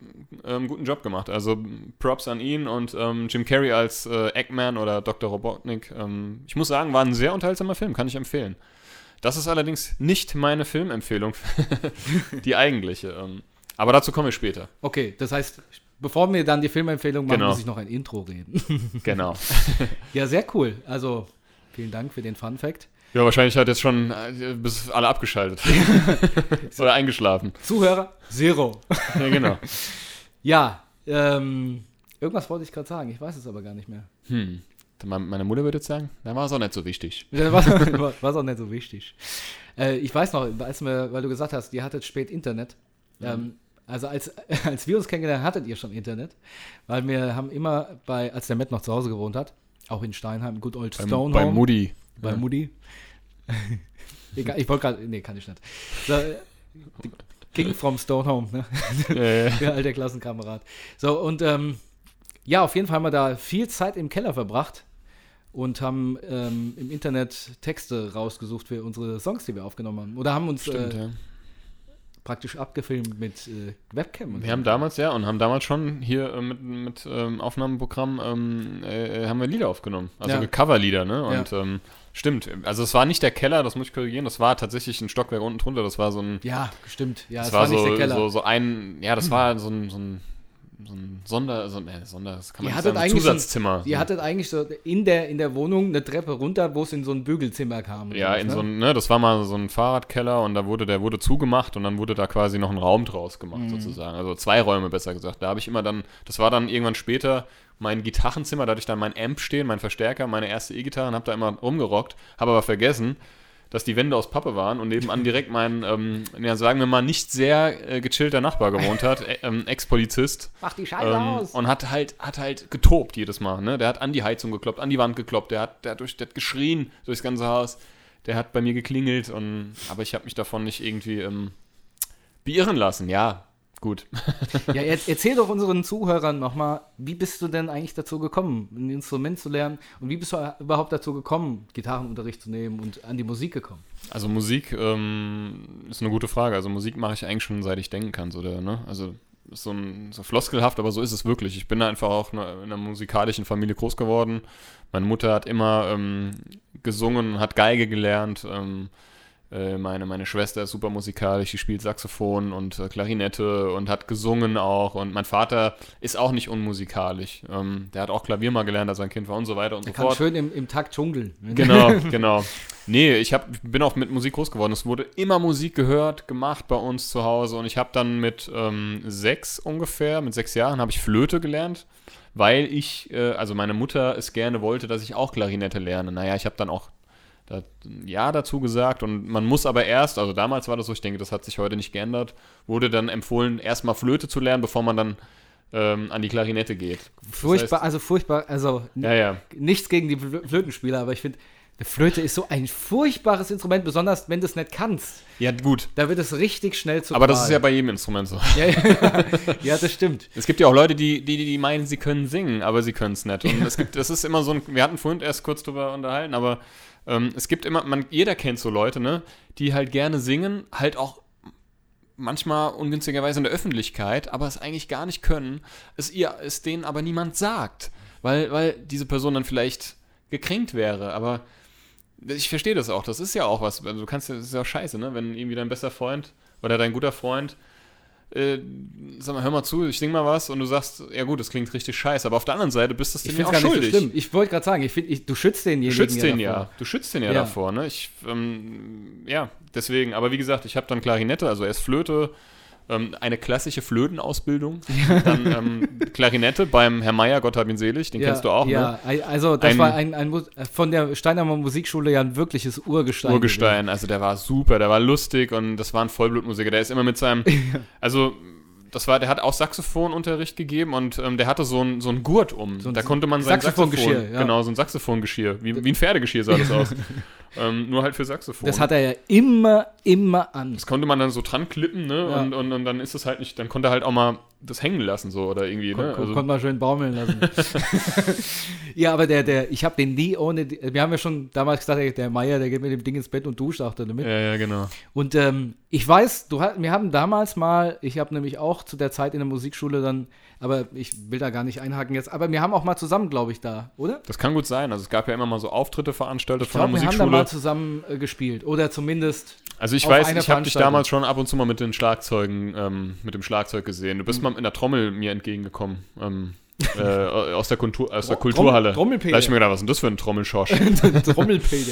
ähm, guten Job gemacht. Also Props an ihn und ähm, Jim Carrey als äh, Eggman oder Dr. Robotnik. Ähm, ich muss sagen, war ein sehr unterhaltsamer Film, kann ich empfehlen. Das ist allerdings nicht meine Filmempfehlung, die eigentliche. Ähm, aber dazu komme ich später. Okay, das heißt, bevor wir dann die Filmempfehlung machen, Genau. muss ich noch ein Intro reden. Genau. ja, sehr cool. Also, vielen Dank für den Fun Fact. Ja, wahrscheinlich hat jetzt schon äh, bis alle abgeschaltet. oder eingeschlafen. Zuhörer, Zero. Ja, genau. Ja, ähm, irgendwas wollte ich gerade sagen, ich weiß es aber gar nicht mehr. Hm. Me- Meine Mutter würde jetzt sagen, da war es auch nicht so wichtig. War, war auch nicht so wichtig. Äh, ich weiß noch, als wir, weil du gesagt hast, ihr hattet spät Internet. Ähm, also als, als wir uns kennengelernt hattet ihr schon Internet. Weil wir haben immer bei, als der Matt noch zu Hause gewohnt hat, auch in Steinheim, Good Old Beim, Stone bei Home, Moody. bei Mutti. Egal, ich wollte gerade, nee, kann ich nicht. So, King from Stone Home, ne? Äh, Der alte Klassenkamerad. So, und ähm, ja, auf jeden Fall haben wir da viel Zeit im Keller verbracht und haben ähm, im Internet Texte rausgesucht für unsere Songs, die wir aufgenommen haben. Oder haben uns stimmt, äh, ja. Praktisch abgefilmt mit äh, Webcam. Und Wir so. haben damals, ja, und haben damals schon hier äh, mit, mit ähm, Aufnahmeprogramm ähm, äh, haben wir Lieder aufgenommen. Also Ja. Coverlieder, ne? Und ähm, stimmt, also es war nicht der Keller, das muss ich korrigieren, das war tatsächlich ein Stockwerk unten drunter, das war so ein, ja, stimmt. Ja, das es war, war, nicht so, der Keller. so, so ein, ja, das war so ein, so ein, so ein Sonder, so ein, äh, Sonder, das kann man Ihr nicht sagen, so ein- Zusatzzimmer. Ihr hattet eigentlich so in der, in der Wohnung eine Treppe runter, wo es in so ein Bügelzimmer kam. Ja, in ne? so ein, ne, das war mal so ein Fahrradkeller und da wurde, der wurde zugemacht und dann wurde da quasi noch ein Raum draus gemacht, Mhm. sozusagen. Also zwei Räume besser gesagt. Da habe ich immer dann, das war dann irgendwann später mein Gitarrenzimmer, da hatte ich dann mein Amp stehen, mein Verstärker, meine erste E-Gitarre und habe da immer rumgerockt, habe aber vergessen, dass die Wände aus Pappe waren und nebenan direkt mein, ähm, ja, sagen wir mal, nicht sehr äh, gechillter Nachbar gewohnt hat, äh, ähm, Ex-Polizist. Mach die Scheiße Ähm, aus. und hat halt, hat halt getobt jedes Mal. Ne? Der hat an die Heizung gekloppt, an die Wand gekloppt, der hat, der hat, durch, der hat geschrien durchs ganze Haus. Der hat bei mir geklingelt, und, aber ich habe mich davon nicht irgendwie ähm, beirren lassen. Ja, gut. Ja, er, erzähl doch unseren Zuhörern nochmal, wie bist du denn eigentlich dazu gekommen, ein Instrument zu lernen und wie bist du überhaupt dazu gekommen, Gitarrenunterricht zu nehmen und an die Musik gekommen? Also Musik ähm, ist eine gute Frage. Also Musik mache ich eigentlich schon seit ich denken kann. So der, ne? Also ist so, ein, so floskelhaft, aber so ist es wirklich. Ich bin einfach auch in einer musikalischen Familie groß geworden. Meine Mutter hat immer ähm, gesungen, hat Geige gelernt. Ähm, äh, meine, meine Schwester ist super musikalisch, die spielt Saxophon und äh, Klarinette und hat gesungen auch. Und mein Vater ist auch nicht unmusikalisch. Ähm, der hat auch Klavier mal gelernt, als er ein Kind war und so weiter und Er so kann fort. schön im, im Takt dschungeln. Genau, genau. Nee, ich hab, bin auch mit Musik groß geworden. Es wurde immer Musik gehört, gemacht bei uns zu Hause. Und ich habe dann mit ähm, sechs ungefähr, mit sechs Jahren, habe ich Flöte gelernt, weil ich, äh, also meine Mutter es gerne wollte, dass ich auch Klarinette lerne. Naja, ich habe dann auch Ja dazu gesagt und man muss aber erst, also damals war das so, ich denke, das hat sich heute nicht geändert, wurde dann empfohlen, erstmal Flöte zu lernen, bevor man dann ähm, an die Klarinette geht. Das Furchtbar, heißt- also furchtbar, also ja, ja. nichts gegen die Flö- Flötenspieler, aber ich finde, eine Flöte ist so ein furchtbares Instrument, besonders wenn du es nicht kannst. Ja, gut. Da wird es richtig schnell zu Aber das ist ja bei jedem Instrument so. ja, ja, ja, das stimmt. Es gibt ja auch Leute, die, die, die meinen, sie können singen, aber sie können es nicht. Und es gibt, das ist immer so ein, wir hatten vorhin erst kurz drüber unterhalten, aber ähm, es gibt immer, man, jeder kennt so Leute, ne, die halt gerne singen, halt auch manchmal ungünstigerweise in der Öffentlichkeit, aber es eigentlich gar nicht können, es ihr, es denen aber niemand sagt, weil, weil diese Person dann vielleicht gekränkt wäre, aber ich verstehe das auch, das ist ja auch was, also du kannst ja, das ist ja auch scheiße, ne, wenn irgendwie dein bester Freund oder dein guter Freund äh, sag mal, hör mal zu, ich sing mal was und du sagst, ja gut, das klingt richtig scheiße, aber auf der anderen Seite bist du es dir finde auch so schuldig. schlimm. Ich wollte gerade sagen, ich find, ich, du schützt du denjenigen. schützt den davor. ja, du schützt den ja, Ja. davor, ne? Ich, ähm, ja, deswegen, aber wie gesagt, ich habe dann Klarinette, also erst Flöte, ähm, eine klassische Flötenausbildung, dann ähm, Klarinette beim Herr Meier, Gott hab ihn selig, den ja, kennst du auch, Ja, ne? also das Ein- war ein, ein, von der Steinheimer Musikschule ja ein wirkliches Urgestein. Urgestein, also der war super, der war lustig und das war ein Vollblutmusiker, der ist immer mit seinem, also das war, der hat auch Saxophonunterricht gegeben und ähm, der hatte so ein, so ein Gurt um. So ein da konnte man sein Saxophongeschirr, Saxophon, ja. genau, so ein Saxophongeschirr, wie, wie ein Pferdegeschirr sah das aus. ähm, nur halt für Saxophon. Das hat er ja immer, immer an. das konnte man dann so dran klippen, ne? Ja. Und, und, und dann ist es halt nicht, dann konnte er halt auch mal das hängen lassen, so oder irgendwie, Kon ne? kon Also, konnte man schön baumeln lassen. ja, aber der, der, ich habe den nie ohne, wir haben ja schon damals gesagt, der- Meier, der geht mit dem Ding ins Bett und duscht auch damit. ja, ja, genau. Und ähm, ich weiß, du wir haben damals mal, ich habe nämlich auch zu der Zeit in der Musikschule dann, aber ich will da gar nicht einhaken jetzt, aber wir haben auch mal zusammen, glaube ich, da, oder? Das kann gut sein. Also es gab ja immer mal so Auftritte veranstaltet von der glaube, wir haben da Musikschule. mal zusammen äh, gespielt. Oder zumindest, Also ich weiß, ich habe dich damals schon ab und zu mal mit den Schlagzeugen, ähm, mit dem Schlagzeug gesehen. Du Mhm. bist mal in der Trommel mir entgegengekommen. Ähm, äh, aus der, Kultur, aus der Kulturhalle. Trommelpeter. Da hab ich mir gedacht, was ist denn das für ein Trommelschorsch? Trommelpeter.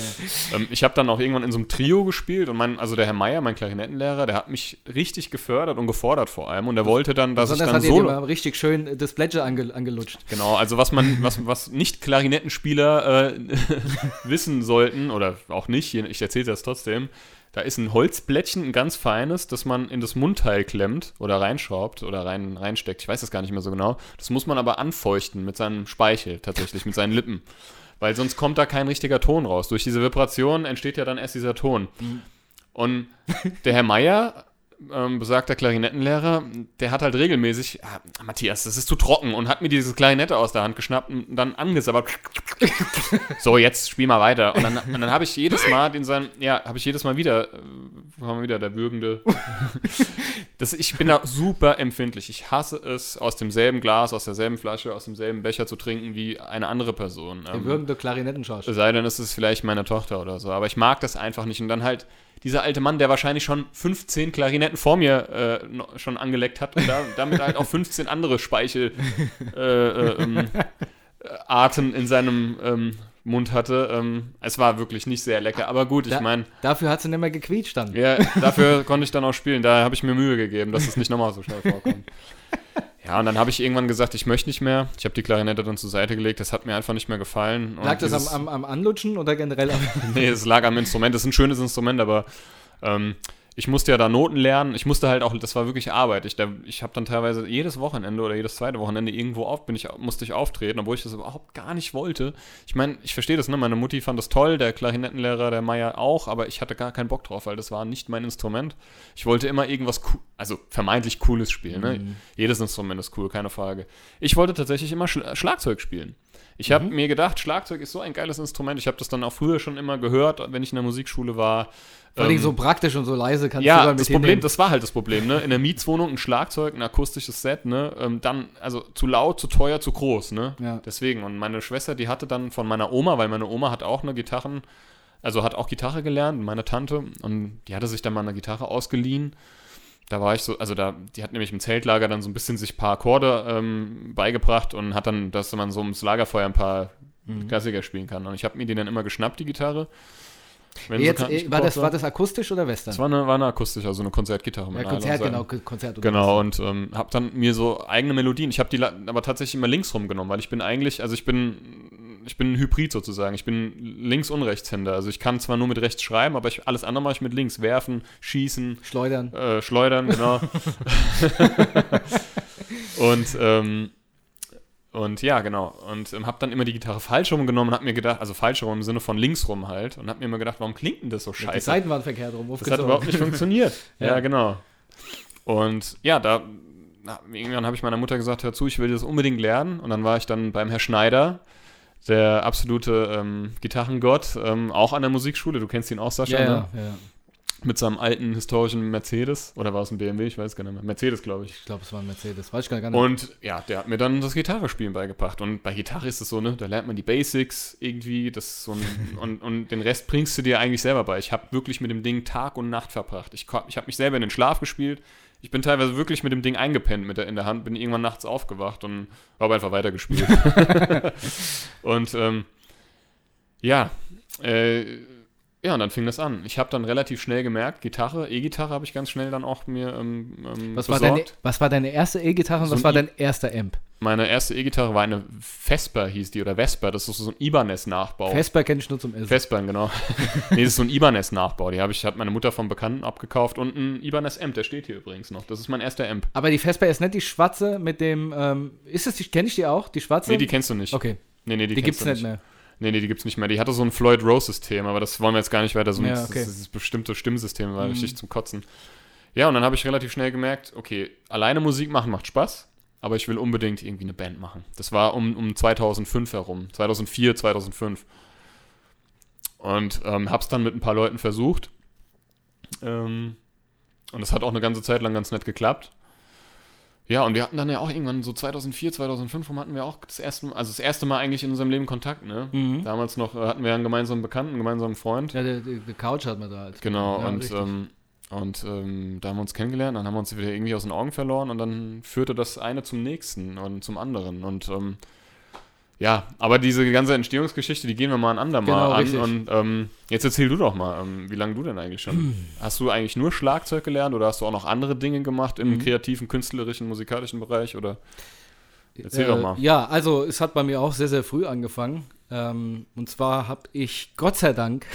ähm, ich habe dann auch irgendwann in so einem Trio gespielt und mein, also der Herr Meier, mein Klarinettenlehrer, der hat mich richtig gefördert und gefordert vor allem und er wollte dann, dass ich Besonders dann hat er dir Solo... mal richtig schön das Plätscher ange, angelutscht. Genau, also was man, was, was nicht Klarinettenspieler äh, wissen sollten, oder auch nicht, ich erzähle das trotzdem, da ist ein Holzblättchen, ein ganz feines, das man in das Mundteil klemmt oder reinschraubt oder rein, reinsteckt. Ich weiß das gar nicht mehr so genau. Das muss man aber anfeuchten mit seinem Speichel tatsächlich, mit seinen Lippen. Weil sonst kommt da kein richtiger Ton raus. Durch diese Vibration entsteht ja dann erst dieser Ton. Und der Herr Meier, ähm, besagter Klarinettenlehrer, der hat halt regelmäßig, ah, Matthias, das ist zu trocken und hat mir diese Klarinette aus der Hand geschnappt und dann angesabbert. so, jetzt spiel mal weiter. Und dann, und dann habe ich jedes Mal in seinem, ja, habe ich jedes Mal wieder äh, haben wir wieder der würgende. das, ich bin da super empfindlich. Ich hasse es, aus demselben Glas, aus derselben Flasche, aus demselben Becher zu trinken wie eine andere Person. Der würgende Klarinettenschauspieler. Sei denn, es ist vielleicht meine Tochter oder so. Aber ich mag das einfach nicht. Und dann halt dieser alte Mann, der wahrscheinlich schon 15 Klarinetten vor mir äh, schon angeleckt hat und da, damit halt auch 15 andere Speichelarten äh, äh, ähm, Arten in seinem ähm, Mund hatte. Ähm, es war wirklich nicht sehr lecker. Aber gut, ich meine, Dafür hat sie nicht mehr gequietscht dann. ja, dafür konnte ich dann auch spielen. Da habe ich mir Mühe gegeben, dass es nicht nochmal so schnell vorkommt. Ja, und dann habe ich irgendwann gesagt, ich möchte nicht mehr. Ich habe die Klarinette dann zur Seite gelegt. Das hat mir einfach nicht mehr gefallen. Lag das am, am, am Anlutschen oder generell am. nee, es lag am Instrument. Das ist ein schönes Instrument, aber ähm, ich musste ja da Noten lernen. Ich musste halt auch, das war wirklich Arbeit. Ich, da- ich habe dann teilweise jedes Wochenende oder jedes zweite Wochenende irgendwo auf, bin ich, musste ich auftreten, obwohl ich das überhaupt gar nicht wollte. Ich meine, ich verstehe das, ne? Meine Mutti fand das toll, der Klarinettenlehrer, der Meier auch, aber ich hatte gar keinen Bock drauf, weil das war nicht mein Instrument. Ich wollte immer irgendwas, cool, also vermeintlich Cooles spielen. Ne? Jedes Instrument ist cool, keine Frage. Ich wollte tatsächlich immer Schla Schlagzeug spielen. Ich habe mir gedacht, Schlagzeug ist so ein geiles Instrument. Ich habe das dann auch früher schon immer gehört, wenn ich in der Musikschule war. Vor allem Ähm, so praktisch und so leise kannst du ja, sogar mit das Problem, hinnehmen. das war halt das Problem, ne? In der Mietswohnung ein Schlagzeug, ein akustisches Set, ne? Ähm, dann, also zu laut, zu teuer, zu groß, ne? Ja. Deswegen. Und meine Schwester, die hatte dann von meiner Oma, weil meine Oma hat auch eine Gitarren, also hat auch Gitarre gelernt, meine Tante, und die hatte sich dann mal eine Gitarre ausgeliehen. Da war ich so, also da, die hat nämlich im Zeltlager dann so ein bisschen sich ein paar Akkorde ähm, beigebracht und hat dann, dass man so ums Lagerfeuer ein paar Mhm. Klassiker spielen kann. Und ich habe mir die dann immer geschnappt, die Gitarre. Jetzt, kann- äh, war, das, war das akustisch oder Western? das war eine, war eine akustische, also eine Konzertgitarre. ja, Konzert, genau, Konzert. Genau, und ähm, habe dann mir so eigene Melodien. Ich habe die aber tatsächlich immer links rumgenommen, weil ich bin eigentlich, also ich bin, ich bin ein Hybrid sozusagen. Ich bin Links- und Rechtshänder. Also ich kann zwar nur mit rechts schreiben, aber ich, alles andere mache ich mit links. Werfen, schießen, Schleudern. äh, schleudern, genau. und, ähm, und ja, genau. Und ähm, habe dann immer die Gitarre falsch rumgenommen und habe mir gedacht, also falsch rum im Sinne von links rum halt. Und habe mir immer gedacht, warum klingt denn das so Die scheiße? Seiten waren verkehrt rum. Das hat überhaupt nicht funktioniert. ja. Ja. genau. Und ja, da irgendwann habe ich meiner Mutter gesagt, hör zu, ich will das unbedingt lernen. Und dann war ich dann beim Herr Schneider, der absolute ähm, Gitarrengott, ähm, auch an der Musikschule. Du kennst ihn auch, Sascha, Ja, ne? ja, ja. Mit seinem alten historischen Mercedes. Oder war es ein BMW? Ich weiß gar nicht mehr. Mercedes, glaube ich. Ich glaube, es war ein Mercedes. Weiß ich gar nicht. Und ja, der hat mir dann das Gitarrespielen beigebracht. Und bei Gitarre ist es so, ne, da lernt man die Basics irgendwie, das so ein, und, und den Rest bringst du dir eigentlich selber bei. Ich habe wirklich mit dem Ding Tag und Nacht verbracht. Ich, ich habe mich selber in den Schlaf gespielt. Ich bin teilweise wirklich mit dem Ding eingepennt mit der, in der Hand, bin irgendwann nachts aufgewacht und habe einfach weitergespielt. und ähm, ja, äh, ja, und dann fing das an. Ich habe dann relativ schnell gemerkt, Gitarre, E-Gitarre habe ich ganz schnell dann auch mir ähm, ähm, was, war besorgt. deine, was war deine erste E-Gitarre und So was war I- dein erster Amp? Meine erste E-Gitarre war eine Vesper, hieß die, oder Vesper. Das ist so ein Ibanez-Nachbau. Vesper kenne ich nur zum Essen. Vespern, genau. nee, das ist so ein Ibanez-Nachbau. Die habe ich, hat meine Mutter vom Bekannten abgekauft und ein Ibanez-Amp, der steht hier übrigens noch. Das ist mein erster Amp. Aber die Vesper ist nicht die schwarze mit dem, ähm, ist es die, kenne ich die auch, die schwarze? Nee, die kennst du nicht. Okay, Nee, nee, die, die, gibt's nicht mehr. Nee, nee, die gibt's nicht mehr. Die hatte so ein Floyd Rose-System, aber das wollen wir jetzt gar nicht weiter so. Ja, das- okay. Dieses bestimmte Stimmsystem war Mhm. richtig zum Kotzen. Ja, und dann habe ich relativ schnell gemerkt, okay, alleine Musik machen macht Spaß, aber ich will unbedingt irgendwie eine Band machen. Das war um, um 2005 herum, 2004, 2005. Und ähm, hab's dann mit ein paar Leuten versucht. Ähm, und das hat auch eine ganze Zeit lang ganz nett geklappt. Ja, und wir hatten dann ja auch irgendwann so 2004, 2005 rum hatten wir auch das erste Mal, also das erste Mal eigentlich in unserem Leben Kontakt, ne? Mhm. Damals noch äh, hatten wir einen gemeinsamen Bekannten, einen gemeinsamen Freund. Ja, der, der, der Couch hat man da halt. Genau, ja, und, ähm, und ähm, da haben wir uns kennengelernt, dann haben wir uns wieder irgendwie aus den Augen verloren und dann führte das eine zum nächsten und zum anderen. Und ähm, ja, aber diese ganze Entstehungsgeschichte, die gehen wir mal ein andermal Genau, an. richtig. Und ähm, jetzt erzähl du doch mal, ähm, wie lange du denn eigentlich schon? hast du eigentlich nur Schlagzeug gelernt oder hast du auch noch andere Dinge gemacht im Mhm. kreativen, künstlerischen, musikalischen Bereich? Oder erzähl Äh, doch mal. Ja, also es hat bei mir auch sehr, sehr früh angefangen. Ähm, und zwar habe ich Gott sei Dank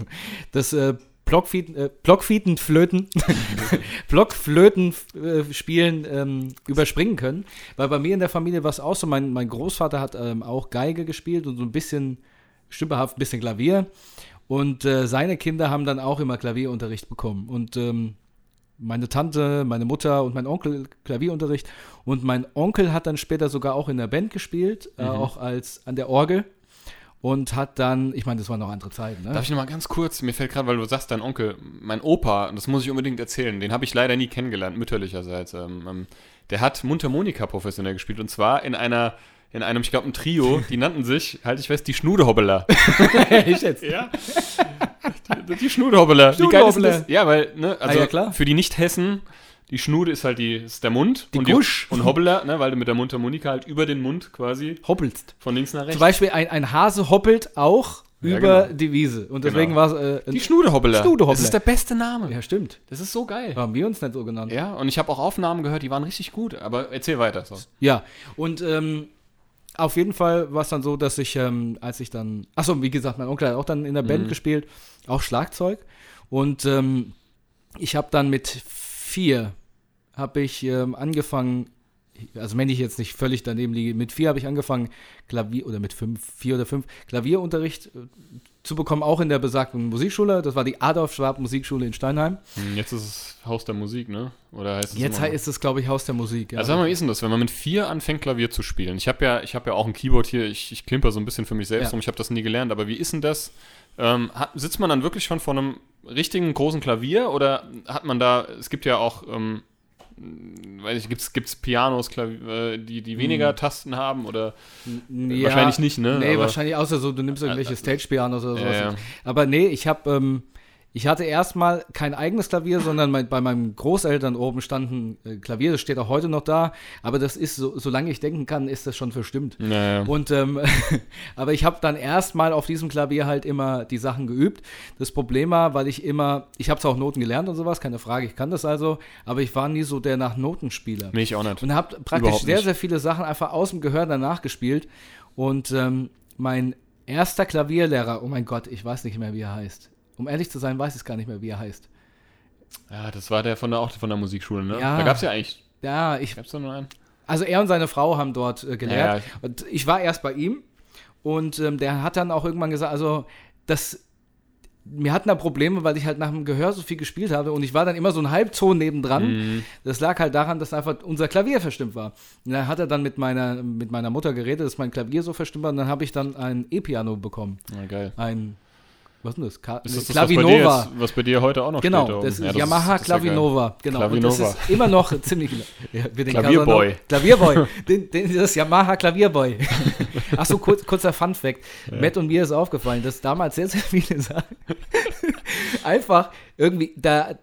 das äh, Blockflieten, äh, Blockflöten, Blockflöten äh, spielen ähm, überspringen können. Weil bei mir in der Familie war es auch so, mein, mein Großvater hat ähm, auch Geige gespielt und so ein bisschen stümperhaft ein bisschen Klavier. Und äh, seine Kinder haben dann auch immer Klavierunterricht bekommen. Und ähm, meine Tante, meine Mutter und mein Onkel Klavierunterricht. Und mein Onkel hat dann später sogar auch in der Band gespielt, äh, Mhm. auch als an der Orgel. Und hat dann, ich meine, das waren noch andere Zeiten, ne? Darf ich noch mal ganz kurz, mir fällt gerade, weil du sagst, dein Onkel, mein Opa, das muss ich unbedingt erzählen, den habe ich leider nie kennengelernt, mütterlicherseits. Ähm, ähm, der hat Mundharmonika professionell gespielt und zwar in einer, in einem, ich glaube, ein Trio, die nannten sich, halte ich fest, die Schnudehobbler. ich jetzt. Ja. Die, die Schnudehobbler. Wie geil ist das? Ja, weil, ne, also Ah, ja, klar. für die Nicht-Hessen, die Schnude ist halt die, ist der Mund. Die und Gusch. und Hobbler, ne, weil du mit der Mundharmonika halt über den Mund quasi Hoppelst. von links nach rechts. Zum Beispiel ein, ein Hase hoppelt auch Ja, über genau. die Wiese. Und deswegen Genau. war es. Äh, Die Schnudehobbler. Schnudehobbler. Das ist der beste Name. ja, stimmt. Das ist so geil. Haben wir uns nicht so genannt. Ja, und ich habe auch Aufnahmen gehört, die waren richtig gut. Aber erzähl weiter. So. Ja, und ähm, auf jeden Fall war es dann so, dass ich, ähm, als ich dann, achso, wie gesagt, mein Onkel hat auch dann in der Band Mhm. gespielt, auch Schlagzeug. Und ähm, ich habe dann mit vier, habe ich ähm, angefangen, also wenn ich jetzt nicht völlig daneben liege, mit vier habe ich angefangen, Klavier, oder mit fünf, vier oder fünf, Klavierunterricht äh, zu bekommen, auch in der besagten Musikschule. Das war die Adolf Schwab Musikschule in Steinheim. Hm, Jetzt ist es Haus der Musik, ne? Oder heißt es Jetzt ist es, glaube ich, Haus der Musik. ja. Also sag mal, wie ist denn das, wenn man mit vier anfängt, Klavier zu spielen? Ich habe ja, ich hab ja auch ein Keyboard hier, ich, ich klimper so ein bisschen für mich selbst Ja. rum, ich habe das nie gelernt, aber wie ist denn das? Ähm, hat, sitzt man dann wirklich schon vor einem richtigen großen Klavier oder hat man da, es gibt ja auch, ähm, weiß ich, gibt's, gibt's Pianos, Klavier, äh, die, die weniger Tasten haben oder Ja, wahrscheinlich nicht, ne? Nee, Aber- wahrscheinlich außer so, du nimmst irgendwelche Stage-Pianos oder Ja, sowas. ja. Aber nee, ich habe, ähm, ich hatte erstmal kein eigenes Klavier, sondern mein, bei meinen Großeltern oben standen äh, Klavier, das steht auch heute noch da, aber das ist, so, solange ich denken kann, ist das schon verstimmt. Naja. Und ähm, aber ich habe dann erstmal auf diesem Klavier halt immer die Sachen geübt. Das Problem war, weil ich immer, ich habe zwar auch Noten gelernt und sowas, keine Frage, ich kann das also, aber ich war nie so der nach Notenspieler. Nee, ich auch nicht. Und habe praktisch sehr, sehr viele Sachen einfach aus dem Gehör danach gespielt. Und ähm, mein erster Klavierlehrer, oh mein Gott, ich weiß nicht mehr, wie er heißt. Um ehrlich zu sein, weiß ich gar nicht mehr, wie er heißt. Ja, das war der von der, auch von der Musikschule, ne? Ja. Da gab es ja eigentlich, Ja, ich, gab's da nur einen? also er und seine Frau haben dort äh, gelehrt. Ja, Und ich war erst bei ihm und ähm, der hat dann auch irgendwann gesagt, also das, wir hatten da Probleme, weil ich halt nach dem Gehör so viel gespielt habe und ich war dann immer so ein Halbton nebendran. Mhm. Das lag halt daran, dass einfach unser Klavier verstimmt war. Und dann hat er dann mit meiner, mit meiner Mutter geredet, dass mein Klavier so verstimmt war und dann habe ich dann ein E-Piano bekommen. Na, geil. Ein, was ist denn das? Ka Ist das das, was bei, jetzt, was bei dir heute auch noch Genau, steht? oben? das ist Ja, Yamaha ist- ist ja. Clavinova. genau. Und das ist immer noch ziemlich. Ja, Klavierboy. Klavierboy. den, den, das Yamaha Klavierboy. Achso, kurz, kurzer Fun-Fact. Matt und mir ist aufgefallen, dass damals sehr, sehr viele Sachen einfach irgendwie da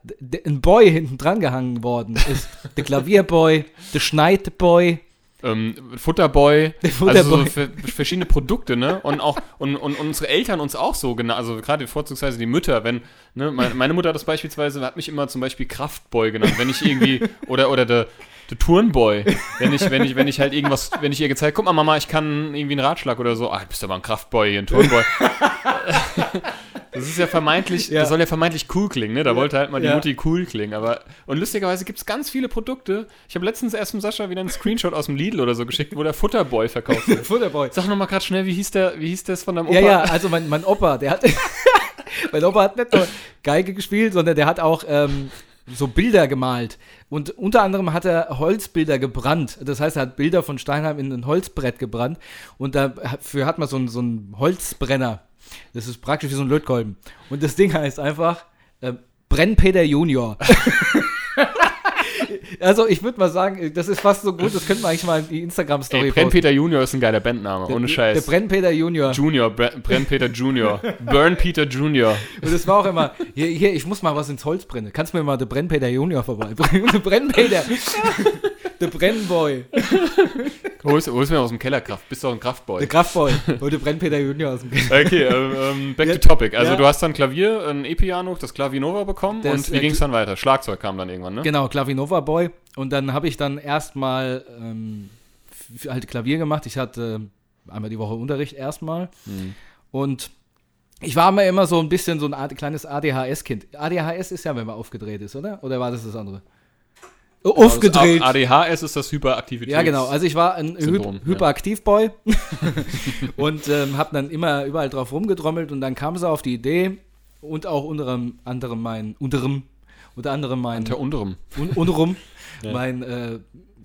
ein Boy hinten dran gehangen worden ist. Der Klavierboy, der Schneidboy. Ähm, Futterboy, Der also Futterboy. so ver- verschiedene Produkte, ne? Und auch und, und unsere Eltern uns auch so genau, also gerade vorzugsweise die Mütter, wenn, ne, meine, meine Mutter hat das beispielsweise, hat mich immer zum Beispiel Kraftboy genannt, wenn ich irgendwie oder oder der der Turnboy, wenn ich, wenn ich, wenn ich halt irgendwas, wenn ich ihr gezeigt, guck mal, Mama, ich kann irgendwie einen Ratschlag oder so, ah, du bist aber ein Kraftboy, hier, ein Turnboy. Das ist ja vermeintlich, Ja. das soll ja vermeintlich cool klingen, ne? Da wollte halt mal die Ja. Mutti cool klingen, aber und lustigerweise gibt es ganz viele Produkte. Ich habe letztens erst dem Sascha wieder einen Screenshot aus dem Lidl oder so geschickt, wo der Futterboy verkauft wird. Futterboy. Sag noch mal gerade schnell, wie hieß der, wie hieß das von deinem Opa? Ja, ja, also mein, mein Opa, der hat. mein Opa hat nicht nur Geige gespielt, sondern der hat auch ähm, so Bilder gemalt. Und unter anderem hat er Holzbilder gebrannt. Das heißt, er hat Bilder von Steinheim in ein Holzbrett gebrannt. Und dafür hat man so einen, so einen Holzbrenner. Das ist praktisch wie so ein Lötkolben. Und das Ding heißt einfach äh, Brennpeter Junior. also ich würde mal sagen, das ist fast so gut, das könnte man eigentlich mal in die Instagram-Story Brennpeter Junior ist ein geiler Bandname, ohne Der Scheiß. Brennpeter Junior. Junior, Bre Brennpeter Junior. Burn Peter Junior. Und das war auch immer, hier, hier, ich muss mal was ins Holz brennen. Kannst du mir mal den Brennpeter Junior vorbeibringen? Der Brennpeter. Der Brennboy. Hol's, hol's mir aus dem Keller Kraft. Bist doch ein Kraftboy. Der Kraftboy. Und der Brennpeter Junior aus dem Keller. Okay, ähm, ähm, back Ja, to topic. Also ja. du hast dann Klavier, ein E-Piano, das Clavinova bekommen Das, und wie äh, ging es dann weiter? Schlagzeug kam dann irgendwann, ne? Genau, Klavinova Boy. Und dann habe ich dann erstmal ähm, halt Klavier gemacht. Ich hatte ähm, einmal die Woche Unterricht erstmal. Hm. Und ich war mir immer so ein bisschen so ein kleines ADHS-Kind. ADHS ist ja, wenn man aufgedreht ist, oder? Oder war das das andere? Oh, aufgedreht. Also ADHS ist das Hyperaktivität. Ja, genau. Also ich war ein Syndrom, Hy Hyperaktiv-Boy und ähm, habe dann immer überall drauf rumgedrommelt und dann kam sie auf die Idee und auch unter anderem mein, unterem, unter anderem mein, Unter unterem. un, unterum, Ja. mein äh,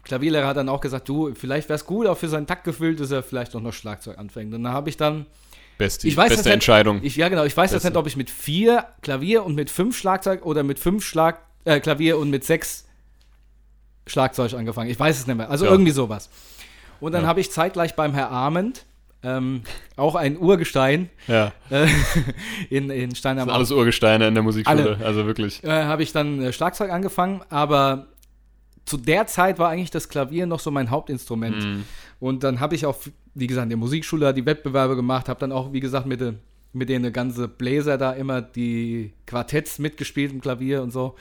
Klavierlehrer hat dann auch gesagt, du, vielleicht wäre es gut, auch für sein Taktgefühl, dass er vielleicht auch noch Schlagzeug anfängt. Und dann habe ich dann beste, Ich weiß beste das Entscheidung. Nicht, ich, ja, genau. Ich weiß jetzt nicht, ob ich mit vier Klavier und mit fünf Schlagzeug oder mit fünf Schlag, äh, Klavier und mit sechs Schlagzeug angefangen. Ich weiß es nicht mehr. Also Ja. irgendwie sowas. Und dann Ja. habe ich zeitgleich beim Herr Arment, ähm, auch ein Urgestein ja, äh, in, in Stein das sind alles Urgesteine in der Musikschule. Alle. Also wirklich. äh, habe ich dann äh, Schlagzeug angefangen, aber zu der Zeit war eigentlich das Klavier noch so mein Hauptinstrument. Mhm. Und dann habe ich auch, wie gesagt, in der Musikschule die Wettbewerbe gemacht, habe dann auch, wie gesagt, mit, den- mit denen ganze Bläser da immer die Quartetts mitgespielt im Klavier und so.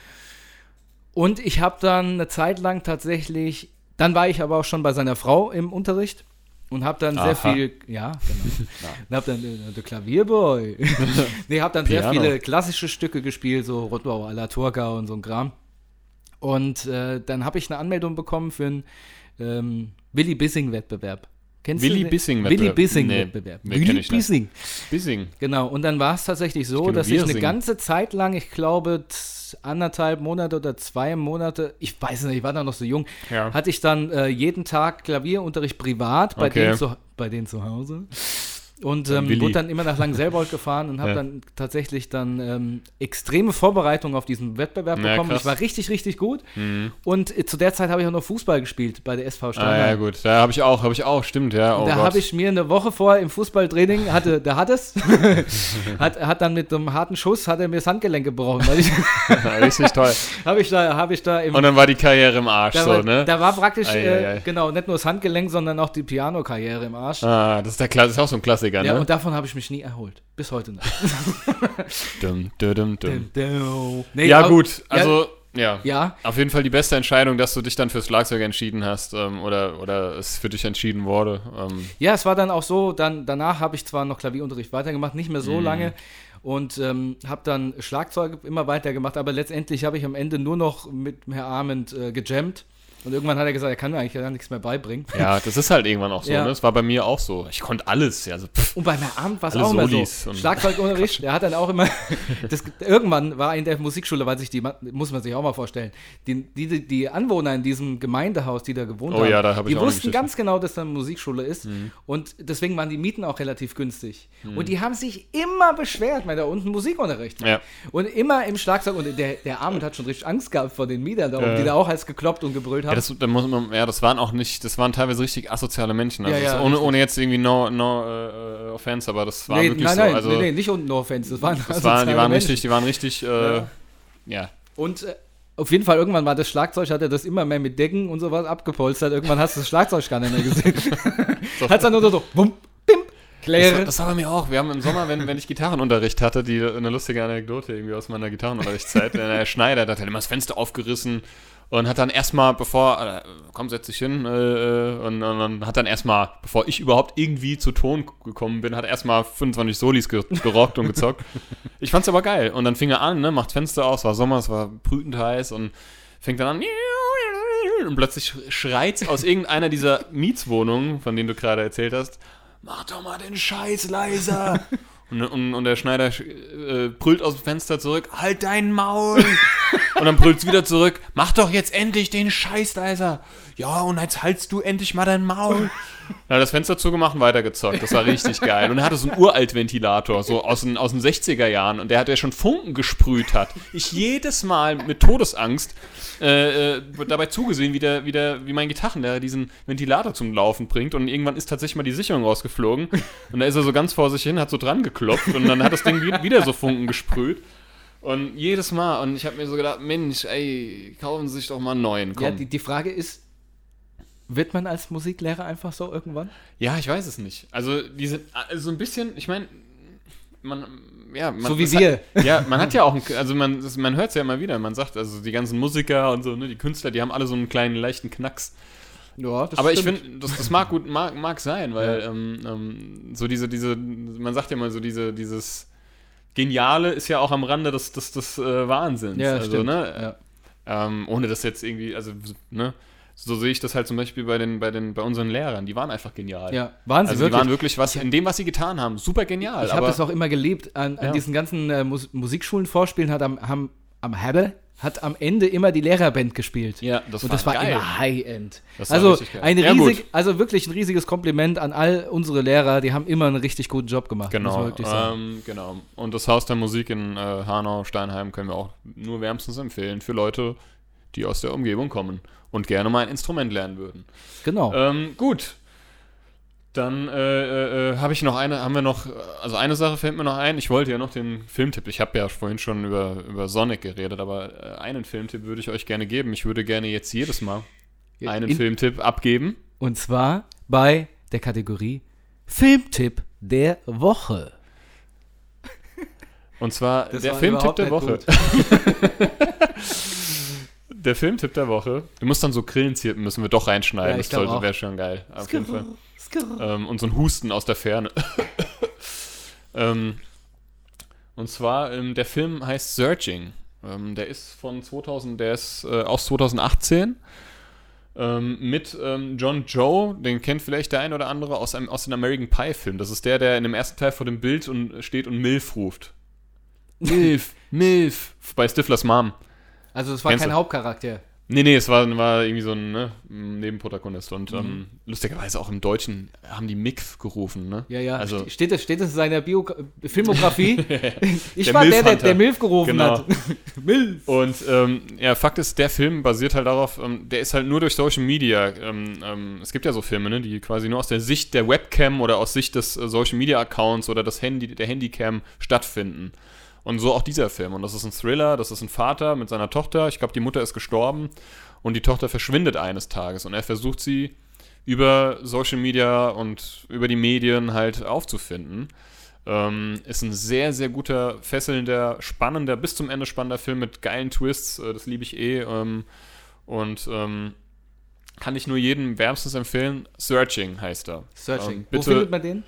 Und ich habe dann eine Zeit lang tatsächlich, dann war ich aber auch schon bei seiner Frau im Unterricht und habe dann sehr Aha. viel, ja, genau. und habe dann äh, der Klavierboy. nee, habe dann sehr Piano. viele klassische Stücke gespielt, so Rottbau à la Turca und so ein Kram. Und äh, dann habe ich eine Anmeldung bekommen für einen ähm, Willy Bissing-Wettbewerb. Kennst Willy du den? Bissing-Wettbewerb? Willy Bissing-Wettbewerb. Nee, Willy ich. Bissing. Bissing. Genau, und dann war es tatsächlich so, kenne dass ich eine ganze Zeit lang, ich glaube anderthalb Monate oder zwei Monate, ich weiß nicht, ich war da noch so jung, Ja. hatte ich dann äh, jeden Tag Klavierunterricht privat bei, Okay. denen, zu, bei denen zu Hause. Und ähm, Willi. wurde dann immer nach Langenselbold gefahren und habe Ja. dann tatsächlich dann ähm, extreme Vorbereitung auf diesen Wettbewerb Ja, bekommen. krass. Ich war richtig, richtig gut. Mhm. Und äh, zu der Zeit habe ich auch noch Fußball gespielt bei der SV Ah, Steinheim. ja, gut. Da habe ich auch, habe ich auch, stimmt, ja. Oh da habe ich mir eine Woche vorher im Fußballtraining, hatte, der hat es, hat, hat dann mit einem harten Schuss, hat er mir das Handgelenk gebrochen. Ich, Richtig toll. habe ich da, habe ich da im, Und dann war die Karriere im Arsch, da, so, war, ne? da war praktisch, Ei, äh, ei, ei. genau, nicht nur das Handgelenk, sondern auch die Piano-Karriere im Arsch. Ah, das ist der das ist auch so ein Klassiker, Ja, ne? und davon habe ich mich nie erholt. Bis heute nicht. Dum, dum, dum. Nee, Ja, aber- gut, also, ja. Ja, Auf jeden Fall die beste Entscheidung, dass du dich dann fürs Schlagzeug entschieden hast ähm, oder, oder es für dich entschieden wurde. Ähm, Ja, es war dann auch so, dann, danach habe ich zwar noch Klavierunterricht weitergemacht, nicht mehr so Mhm. lange und ähm, habe dann Schlagzeug immer weitergemacht, aber letztendlich habe ich am Ende nur noch mit Herr Arment äh, gejammt und irgendwann hat er gesagt, er kann mir eigentlich gar nichts mehr beibringen. ja, das ist halt irgendwann auch so, Ja. ne? Das war bei mir auch so. Ich konnte alles, ja, also, pff, Und beim Herr Arment war es auch immer so. Schlagzeugunterricht, der hat dann auch immer, das, irgendwann war in der Musikschule, weil sich die, muss man sich auch mal vorstellen, die, die, die Anwohner in diesem Gemeindehaus, die da gewohnt Oh haben, ja, da hab die wussten ganz genau, dass da eine Musikschule ist Mhm. und deswegen waren die Mieten auch relativ günstig. Und die haben sich immer beschwert, weil da unten Musikunterricht war. ja. Und immer im Schlagzeug, und der, der Arment hat schon richtig Angst gehabt vor den Mietern da Ja. die da auch als gekloppt und gebrüllt haben. Ja, das, da muss man, ja, das waren auch nicht, das waren teilweise richtig asoziale Menschen. Also Ja, ja, das, ohne, ohne jetzt irgendwie no, no äh, offense, aber das war nee, wirklich nein, so. nein, also, nee, nee, nicht unten, no offense. Das waren, das asoziale waren, die waren Menschen. richtig, die waren richtig, äh, Ja. Und äh, auf jeden Fall, irgendwann war das Schlagzeug, hat er das immer mehr mit Decken und sowas abgepolstert. Irgendwann hast du das Schlagzeug gar nicht mehr gesehen. Hat's dann nur so, so bum, bim, Das, klären. das war bei mir auch. Wir haben im Sommer, wenn, wenn ich Gitarrenunterricht hatte, die eine lustige Anekdote irgendwie aus meiner Gitarrenunterrichtszeit. der Schneider der hat halt immer das Fenster aufgerissen und hat dann erstmal, bevor, äh, komm, setz dich hin, äh, und, und, und hat dann erstmal, bevor ich überhaupt irgendwie zu Ton gekommen bin, hat er erstmal 25 Solis ge gerockt und gezockt. Ich fand's aber geil. Und dann fing er an, ne, macht Fenster aus, war Sommer, es war brütend heiß und fängt dann an. Und plötzlich schreit's aus irgendeiner dieser Mietswohnungen, von denen du gerade erzählt hast, mach doch mal den Scheiß leiser. und, und, und der Schneider äh, brüllt aus dem Fenster zurück, halt dein Maul. und dann brüllt's wieder zurück, mach doch jetzt endlich den Scheiß leiser. Ja, und jetzt haltst du endlich mal dein Maul. Dann hat das Fenster zugemacht und weitergezockt. Das war richtig geil. Und er hatte so einen Uraltventilator, so aus den, aus den 60er Jahren. Und der hat ja schon Funken gesprüht hat. Ich jedes Mal mit Todesangst äh, äh, dabei zugesehen, wie, der, wie, der, wie mein Gitarrenlehrer diesen Ventilator zum Laufen bringt. Und irgendwann ist tatsächlich mal die Sicherung rausgeflogen. Und da ist er so ganz vor sich hin, hat so dran geklopft. Und dann hat das Ding wi- wieder so Funken gesprüht. Und jedes Mal. Und ich habe mir so gedacht, Mensch, ey, kaufen Sie sich doch mal einen neuen. Komm. Ja, die, die Frage ist, wird man als Musiklehrer einfach so irgendwann? Ja, ich weiß es nicht. Also diese, also so ein bisschen, ich meine, man, ja, man, So wie wir. Hat, ja, man hat ja auch, ein, also man, das, man hört es ja immer wieder. Man sagt, also die ganzen Musiker und so, ne, die Künstler, die haben alle so einen kleinen leichten Knacks. Ja, das Aber ich stimmt. finde, das, das mag gut, mag, mag sein, weil ähm, ähm, so diese, diese, man sagt ja mal so diese, dieses Geniale ist ja auch am Rande des, des, des äh, Wahnsinns. Ja, also, stimmt. ne, Ja. ähm, ohne das jetzt irgendwie, also, ne, so sehe ich das halt zum Beispiel bei den, bei den, bei unseren Lehrern. Die waren einfach genial. ja, waren sie Also die wirklich. waren wirklich was in dem, was sie getan haben, super genial. ich habe das auch immer geliebt an, an Ja. diesen ganzen äh, Mus Musikschulen vorspielen, hat am, haben, am Hebel, hat am Ende immer die Lehrerband gespielt. Ja, das Und war das war geil. immer High-End. Das war Also, ein Ja, riesig, gut. also wirklich ein riesiges Kompliment an all unsere Lehrer. Die haben immer einen richtig guten Job gemacht. Genau, ähm, genau. Und das Haus der Musik in äh, Hanau, Steinheim können wir auch nur wärmstens empfehlen für Leute, die aus der Umgebung kommen und gerne mal ein Instrument lernen würden. Genau. Ähm, gut. Dann äh, äh, äh, habe ich noch eine, haben wir noch, also eine Sache fällt mir noch ein. Ich wollte ja noch den Filmtipp. Ich habe ja vorhin schon über, über Sonic geredet, aber äh, einen Filmtipp würde ich euch gerne geben. Ich würde gerne jetzt jedes Mal einen In- Filmtipp abgeben. Und zwar bei der Kategorie Filmtipp der Woche. Und zwar Das der Filmtipp der Woche. Der Filmtipp der Woche. Du musst dann so Grillenzirpen müssen wir doch reinschneiden. Ja, das wäre schon geil. Auf jeden Fall. Ähm, und so ein Husten aus der Ferne. ähm, und zwar, ähm, der Film heißt Searching. Ähm, der ist von 2000, der ist äh, aus 2018. Ähm, mit ähm, John Joe, den kennt vielleicht der ein oder andere aus, einem, aus dem American Pie-Film. Das ist der, der in dem ersten Teil vor dem Bild und steht und Milf ruft. Milf, Milf. Bei Stiflers Mom. Also es war Kennst kein du? Hauptcharakter. Nee, nee, es war, war irgendwie so ein ne, Nebenprotagonist. Und Mhm. ähm, lustigerweise auch im Deutschen haben die Mick gerufen, ne? Ja, ja. Also, Ste- steht, das, steht das in seiner Bio Filmografie? ich Der war der, der, der Milf gerufen Genau. hat. Milf. Und ähm, ja, Fakt ist, der Film basiert halt darauf, ähm, der ist halt nur durch Social Media. Ähm, ähm, es gibt ja so Filme, ne, die quasi nur aus der Sicht der Webcam oder aus Sicht des äh, Social Media Accounts oder des Handy, der Handycam stattfinden. Und so auch dieser Film. Und das ist ein Thriller, das ist ein Vater mit seiner Tochter. Ich glaube, die Mutter ist gestorben und die Tochter verschwindet eines Tages und er versucht sie über Social Media und über die Medien halt aufzufinden. Ähm, ist ein sehr, sehr guter, fesselnder, spannender, bis zum Ende spannender Film mit geilen Twists. Äh, das liebe ich eh. Ähm, und ähm, kann ich nur jedem wärmstens empfehlen. Searching heißt er. Searching. Ähm, Wo bitte, findet man den?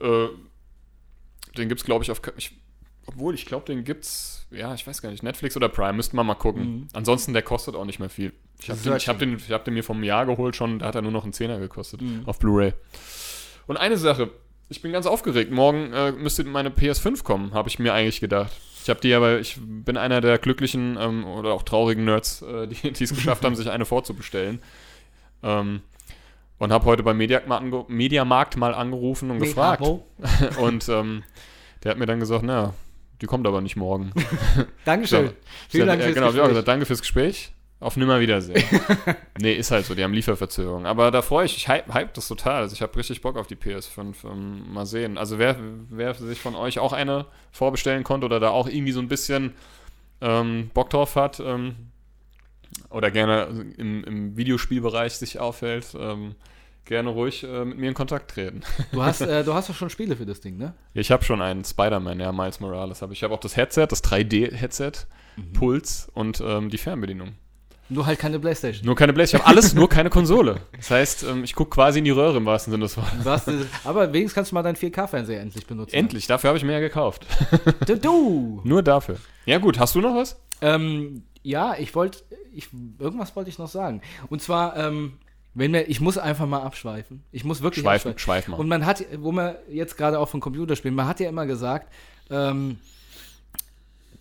äh, den gibt's glaube ich, auf. Ich, obwohl, ich glaube, den gibt's, ja, ich weiß gar nicht, Netflix oder Prime, müssten wir mal gucken. Mhm. Ansonsten, der kostet auch nicht mehr viel. Ich habe den, ich hab den, ich hab den mir vom Jahr geholt schon, da hat er nur noch einen Zehner gekostet. Mhm. Auf Blu-ray. Und eine Sache, ich bin ganz aufgeregt. Morgen äh, müsste meine PS5 kommen, habe ich mir eigentlich gedacht. Ich habe die aber, ich bin einer der glücklichen ähm, oder auch traurigen Nerds, äh, die es geschafft haben, sich eine vorzubestellen. Ähm, und habe heute beim Mediamarkt mal, ange Mediamarkt mal angerufen und gefragt. Bravo. Und ähm, der hat mir dann gesagt, na, die kommt aber nicht morgen. Dankeschön. So. Vielen Dank hab- fürs genau, Gespräch. gesagt, danke fürs Gespräch. Auf Nimmerwiedersehen. nee, ist halt so, die haben Lieferverzögerung. Aber da freue ich, ich hype, hype das total. Also ich habe richtig Bock auf die PS5. Ähm, mal sehen. Also wer, wer sich von euch auch eine vorbestellen konnte oder da auch irgendwie so ein bisschen ähm, Bock drauf hat ähm, oder gerne im, im Videospielbereich sich aufhält, ähm, gerne ruhig äh, mit mir in Kontakt treten. Du hast, äh, du hast doch schon Spiele für das Ding, ne? Ich habe schon einen Spider-Man, ja, Miles Morales habe ich. Ich habe auch das Headset, das 3D-Headset, Mhm. Puls und ähm, die Fernbedienung. Nur halt keine Playstation. Nur keine Playstation. Ich habe alles, nur keine Konsole. Das heißt, ähm, ich gucke quasi in die Röhre im wahrsten Sinne des Wortes. Äh, aber wenigstens kannst du mal deinen 4K-Fernseher endlich benutzen. Endlich, dafür habe ich mehr gekauft. Du! du. Nur dafür. Ja gut, hast du noch was? Ähm, ja, ich wollte, ich, irgendwas wollte ich noch sagen. Und zwar, ähm, wenn wir, ich muss einfach mal abschweifen. Ich muss wirklich Schweif, abschweifen. schweif mal. Und man hat, wo man jetzt gerade auch von Computerspielen, man hat ja immer gesagt, ähm,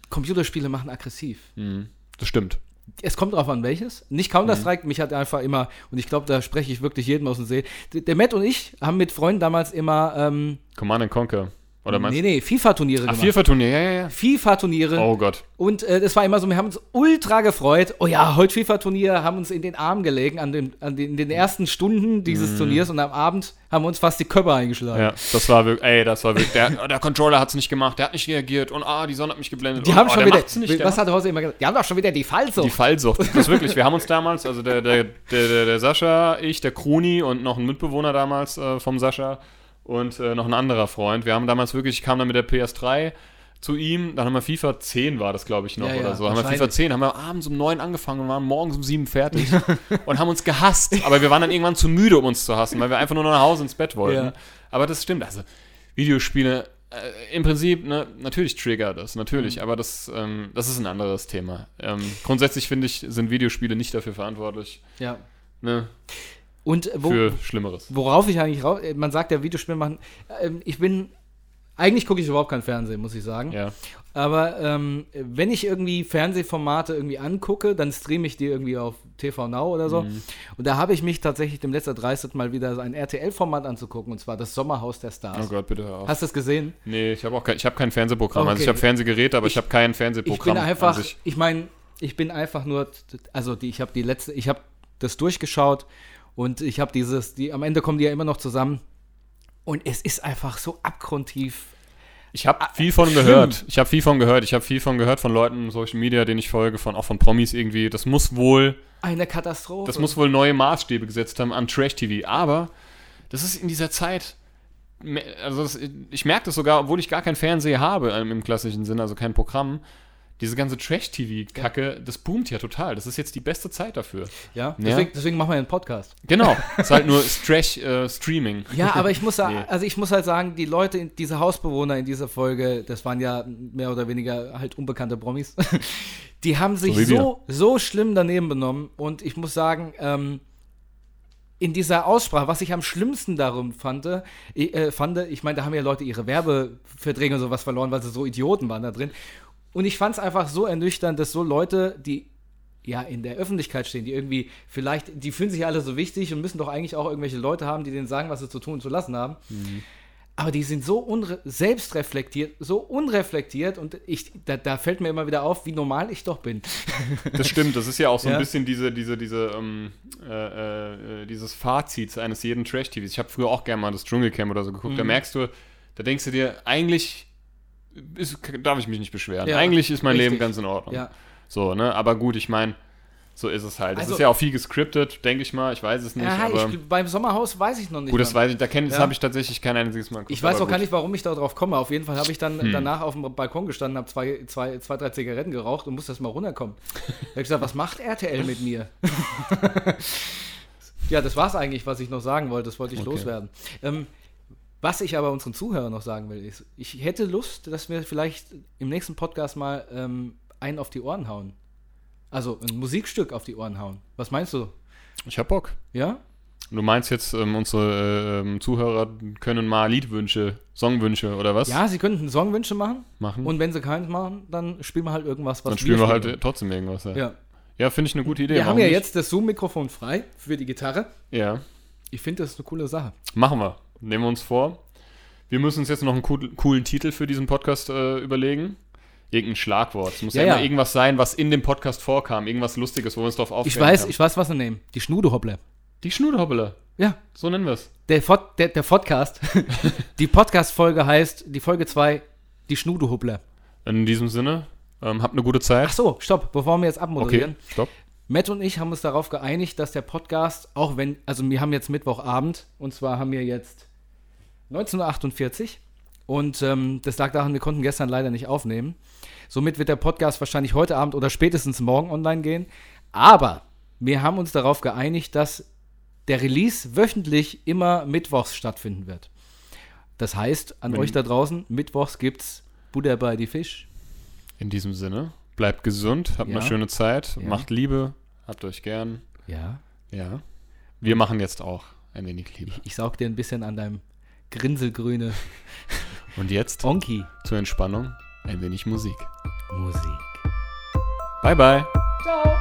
Computerspiele machen aggressiv. Mhm. Das stimmt. Es kommt drauf an, welches. Nicht Counter-Strike, mich hat einfach immer, und ich glaube, da spreche ich wirklich jedem aus dem See. Der der Matt und ich haben mit Freunden damals immer, ähm, Command and Conquer. Oder meinst nee, nee, FIFA-Turniere Ach, gemacht. FIFA-Turnier, ja, ja, ja. FIFA-Turniere. Oh Gott. Und äh, das war immer so, wir haben uns ultra gefreut. Oh ja, heute FIFA-Turnier, haben uns in den Arm gelegen an den, an den, in den ersten Stunden dieses Turniers und am Abend haben wir uns fast die Köpfe eingeschlagen. Ja, das war wirklich, ey, das war wirklich, der, der Controller hat es nicht gemacht, der hat nicht reagiert und ah, die Sonne hat mich geblendet. Die und, haben oh, schon der wieder, nicht, was hat der Hause immer gesagt? Die haben doch schon wieder die Fallsucht. Die Fallsucht. Das ist wirklich, wir haben uns damals, also der, der, der, der, der Sascha, ich, der Kruni und noch ein Mitbewohner damals äh, vom Sascha und äh, noch ein anderer Freund. Wir haben damals wirklich, ich kam dann mit der PS3 zu ihm, dann haben wir FIFA 10 war das, glaube ich, noch Ja, ja, oder so. Haben wir FIFA wahrscheinlich. 10, haben wir abends um 9 angefangen und waren morgens um 7 fertig und haben uns gehasst. Aber wir waren dann irgendwann zu müde, um uns zu hassen, weil wir einfach nur nach Hause ins Bett wollten. Ja. Aber das stimmt, also Videospiele, äh, im Prinzip, ne, natürlich triggert das, natürlich, Mhm. aber das, ähm, das ist ein anderes Thema. Ähm, grundsätzlich finde ich, sind Videospiele nicht dafür verantwortlich, Ja. ne, Und wo, für Schlimmeres. worauf ich eigentlich raus, man sagt ja, Videospiele machen, ähm, ich bin Eigentlich gucke ich überhaupt kein Fernsehen, muss ich sagen. Ja. Aber ähm, wenn ich irgendwie Fernsehformate irgendwie angucke, dann streame ich die irgendwie auf TV Now oder so. Mhm. Und da habe ich mich tatsächlich dem letzten dreistet mal wieder ein RTL-Format anzugucken, und zwar das Sommerhaus der Stars. Oh Gott, bitte hör auf. Hast du es gesehen? Nee, ich habe auch kein, ich hab kein Fernsehprogramm. Also Okay. ich habe Fernsehgeräte, aber ich, Ich- habe kein Ich Fernsehprogramm. bin an einfach, ich meine, ich bin einfach nur, also die, ich habe die letzte, ich habe das durchgeschaut und ich habe dieses, die, am Ende kommen die ja immer noch zusammen. Und es ist einfach so abgrundtief. Ich habe viel von schlimm. gehört. Ich habe viel von gehört. Ich habe viel von gehört von Leuten in Social Media, denen ich folge, von auch von Promis irgendwie. Das muss wohl, Eine Katastrophe. das muss wohl neue Maßstäbe gesetzt haben an Trash TV. Aber das ist in dieser Zeit. Also das, ich merke das sogar, obwohl ich gar kein Fernseher habe ähm, im klassischen Sinne, also kein Programm. Diese ganze Trash-TV-Kacke, das boomt ja total. Das ist jetzt die beste Zeit dafür. ja, deswegen, deswegen machen wir einen Podcast. Genau. ist halt nur Trash-Streaming. Ja, aber ich muss Nee. also ich muss halt sagen, die Leute, diese Hausbewohner in dieser Folge, das waren ja mehr oder weniger halt unbekannte Promis, die haben sich So so, so schlimm daneben benommen und ich muss sagen, ähm, in dieser Aussprache, was ich am schlimmsten darum fand, äh, fand, ich meine, da haben ja Leute ihre Werbeverträge und sowas verloren, weil sie so Idioten waren da drin. Und ich fand es einfach so ernüchternd, dass so Leute, die ja in der Öffentlichkeit stehen, die irgendwie vielleicht, die fühlen sich alle so wichtig und müssen doch eigentlich auch irgendwelche Leute haben, die denen sagen, was sie zu tun und zu lassen haben. Aber die sind so selbstreflektiert, so unreflektiert und ich, da, da fällt mir immer wieder auf, wie normal ich doch bin. Das stimmt, das ist ja auch so Ja. ein bisschen diese, diese, diese, ähm, äh, äh, dieses Fazit eines jeden Trash-TVs. Ich habe früher auch gerne mal das Dschungelcamp oder so geguckt. Mhm. Da merkst du, da denkst du dir, eigentlich ist, darf ich mich nicht beschweren. Ja, eigentlich ist mein richtig. Leben ganz in Ordnung. Ja. So, ne? Aber gut, ich meine, so ist es halt. Es Also- ist ja auch viel gescriptet, denke ich mal. Ich weiß es nicht, Ja, aber ich, beim Sommerhaus weiß ich noch nicht. gut, das weiß ich, da kenn, das Ja. habe ich tatsächlich kein einziges Mal geguckt. Ich weiß auch gar nicht, warum ich darauf komme. Auf jeden Fall habe ich dann Hm. danach auf dem Balkon gestanden, habe zwei, zwei, zwei, drei Zigaretten geraucht und musste erst mal runterkommen. Da habe ich gesagt, was macht RTL mit mir? ja, das war es eigentlich, was ich noch sagen wollte. Das wollte ich Okay. loswerden. Ähm, was ich aber unseren Zuhörern noch sagen will, ist, ich hätte Lust, dass wir vielleicht im nächsten Podcast mal ähm, einen auf die Ohren hauen. Also ein Musikstück auf die Ohren hauen. Was meinst du? Ich hab Bock. Ja? Du meinst jetzt, ähm, unsere ähm, Zuhörer können mal Liedwünsche, Songwünsche oder was Ja, sie könnten Songwünsche machen. machen? Und wenn sie keins machen, dann spielen wir halt irgendwas, was dann spielen wir halt spielen äh, trotzdem irgendwas. Ja. Ja. ja finde ich eine gute Idee. Wir haben warum ja nicht? jetzt das Zoom-Mikrofon frei für die Gitarre. Ja, Ich finde, das ist eine coole Sache. machen wir. Nehmen wir uns vor. Wir müssen uns jetzt noch einen cool, coolen Titel für diesen Podcast äh, überlegen. Irgendein Schlagwort. Es muss ja, Ja, immer irgendwas sein, was in dem Podcast vorkam. Irgendwas Lustiges, wo wir uns drauf Ich aufstellen weiß, können. ich weiß, was wir nehmen. Die Schnudehoppler. Die Schnudehoppele. Ja, So nennen wir es. der, der, der Podcast. die Podcast-Folge heißt, die Folge 2, die Schnudehoppler. In diesem Sinne, ähm, habt eine gute Zeit. Ach so, stopp, bevor wir jetzt abmoderieren. okay, stopp. Matt und ich haben uns darauf geeinigt, dass der Podcast, auch wenn, also wir haben jetzt Mittwochabend, und zwar haben wir jetzt 19.48 Uhr. Und ähm, das lag daran, wir konnten gestern leider nicht aufnehmen. Somit wird der Podcast wahrscheinlich heute Abend oder spätestens morgen online gehen. Aber wir haben uns darauf geeinigt, dass der Release wöchentlich immer mittwochs stattfinden wird. Das heißt, an Wenn- euch da draußen, mittwochs gibt's Buddha bei die Fisch. In diesem Sinne, bleibt gesund, habt Ja. eine schöne Zeit, Ja. macht Liebe, habt euch gern. Ja. Ja. Wir machen jetzt auch ein wenig Liebe. Ich saug dir ein bisschen an deinem grinselgrüne Und jetzt Onki. zur Entspannung ein wenig Musik. Musik. Bye, bye. Ciao.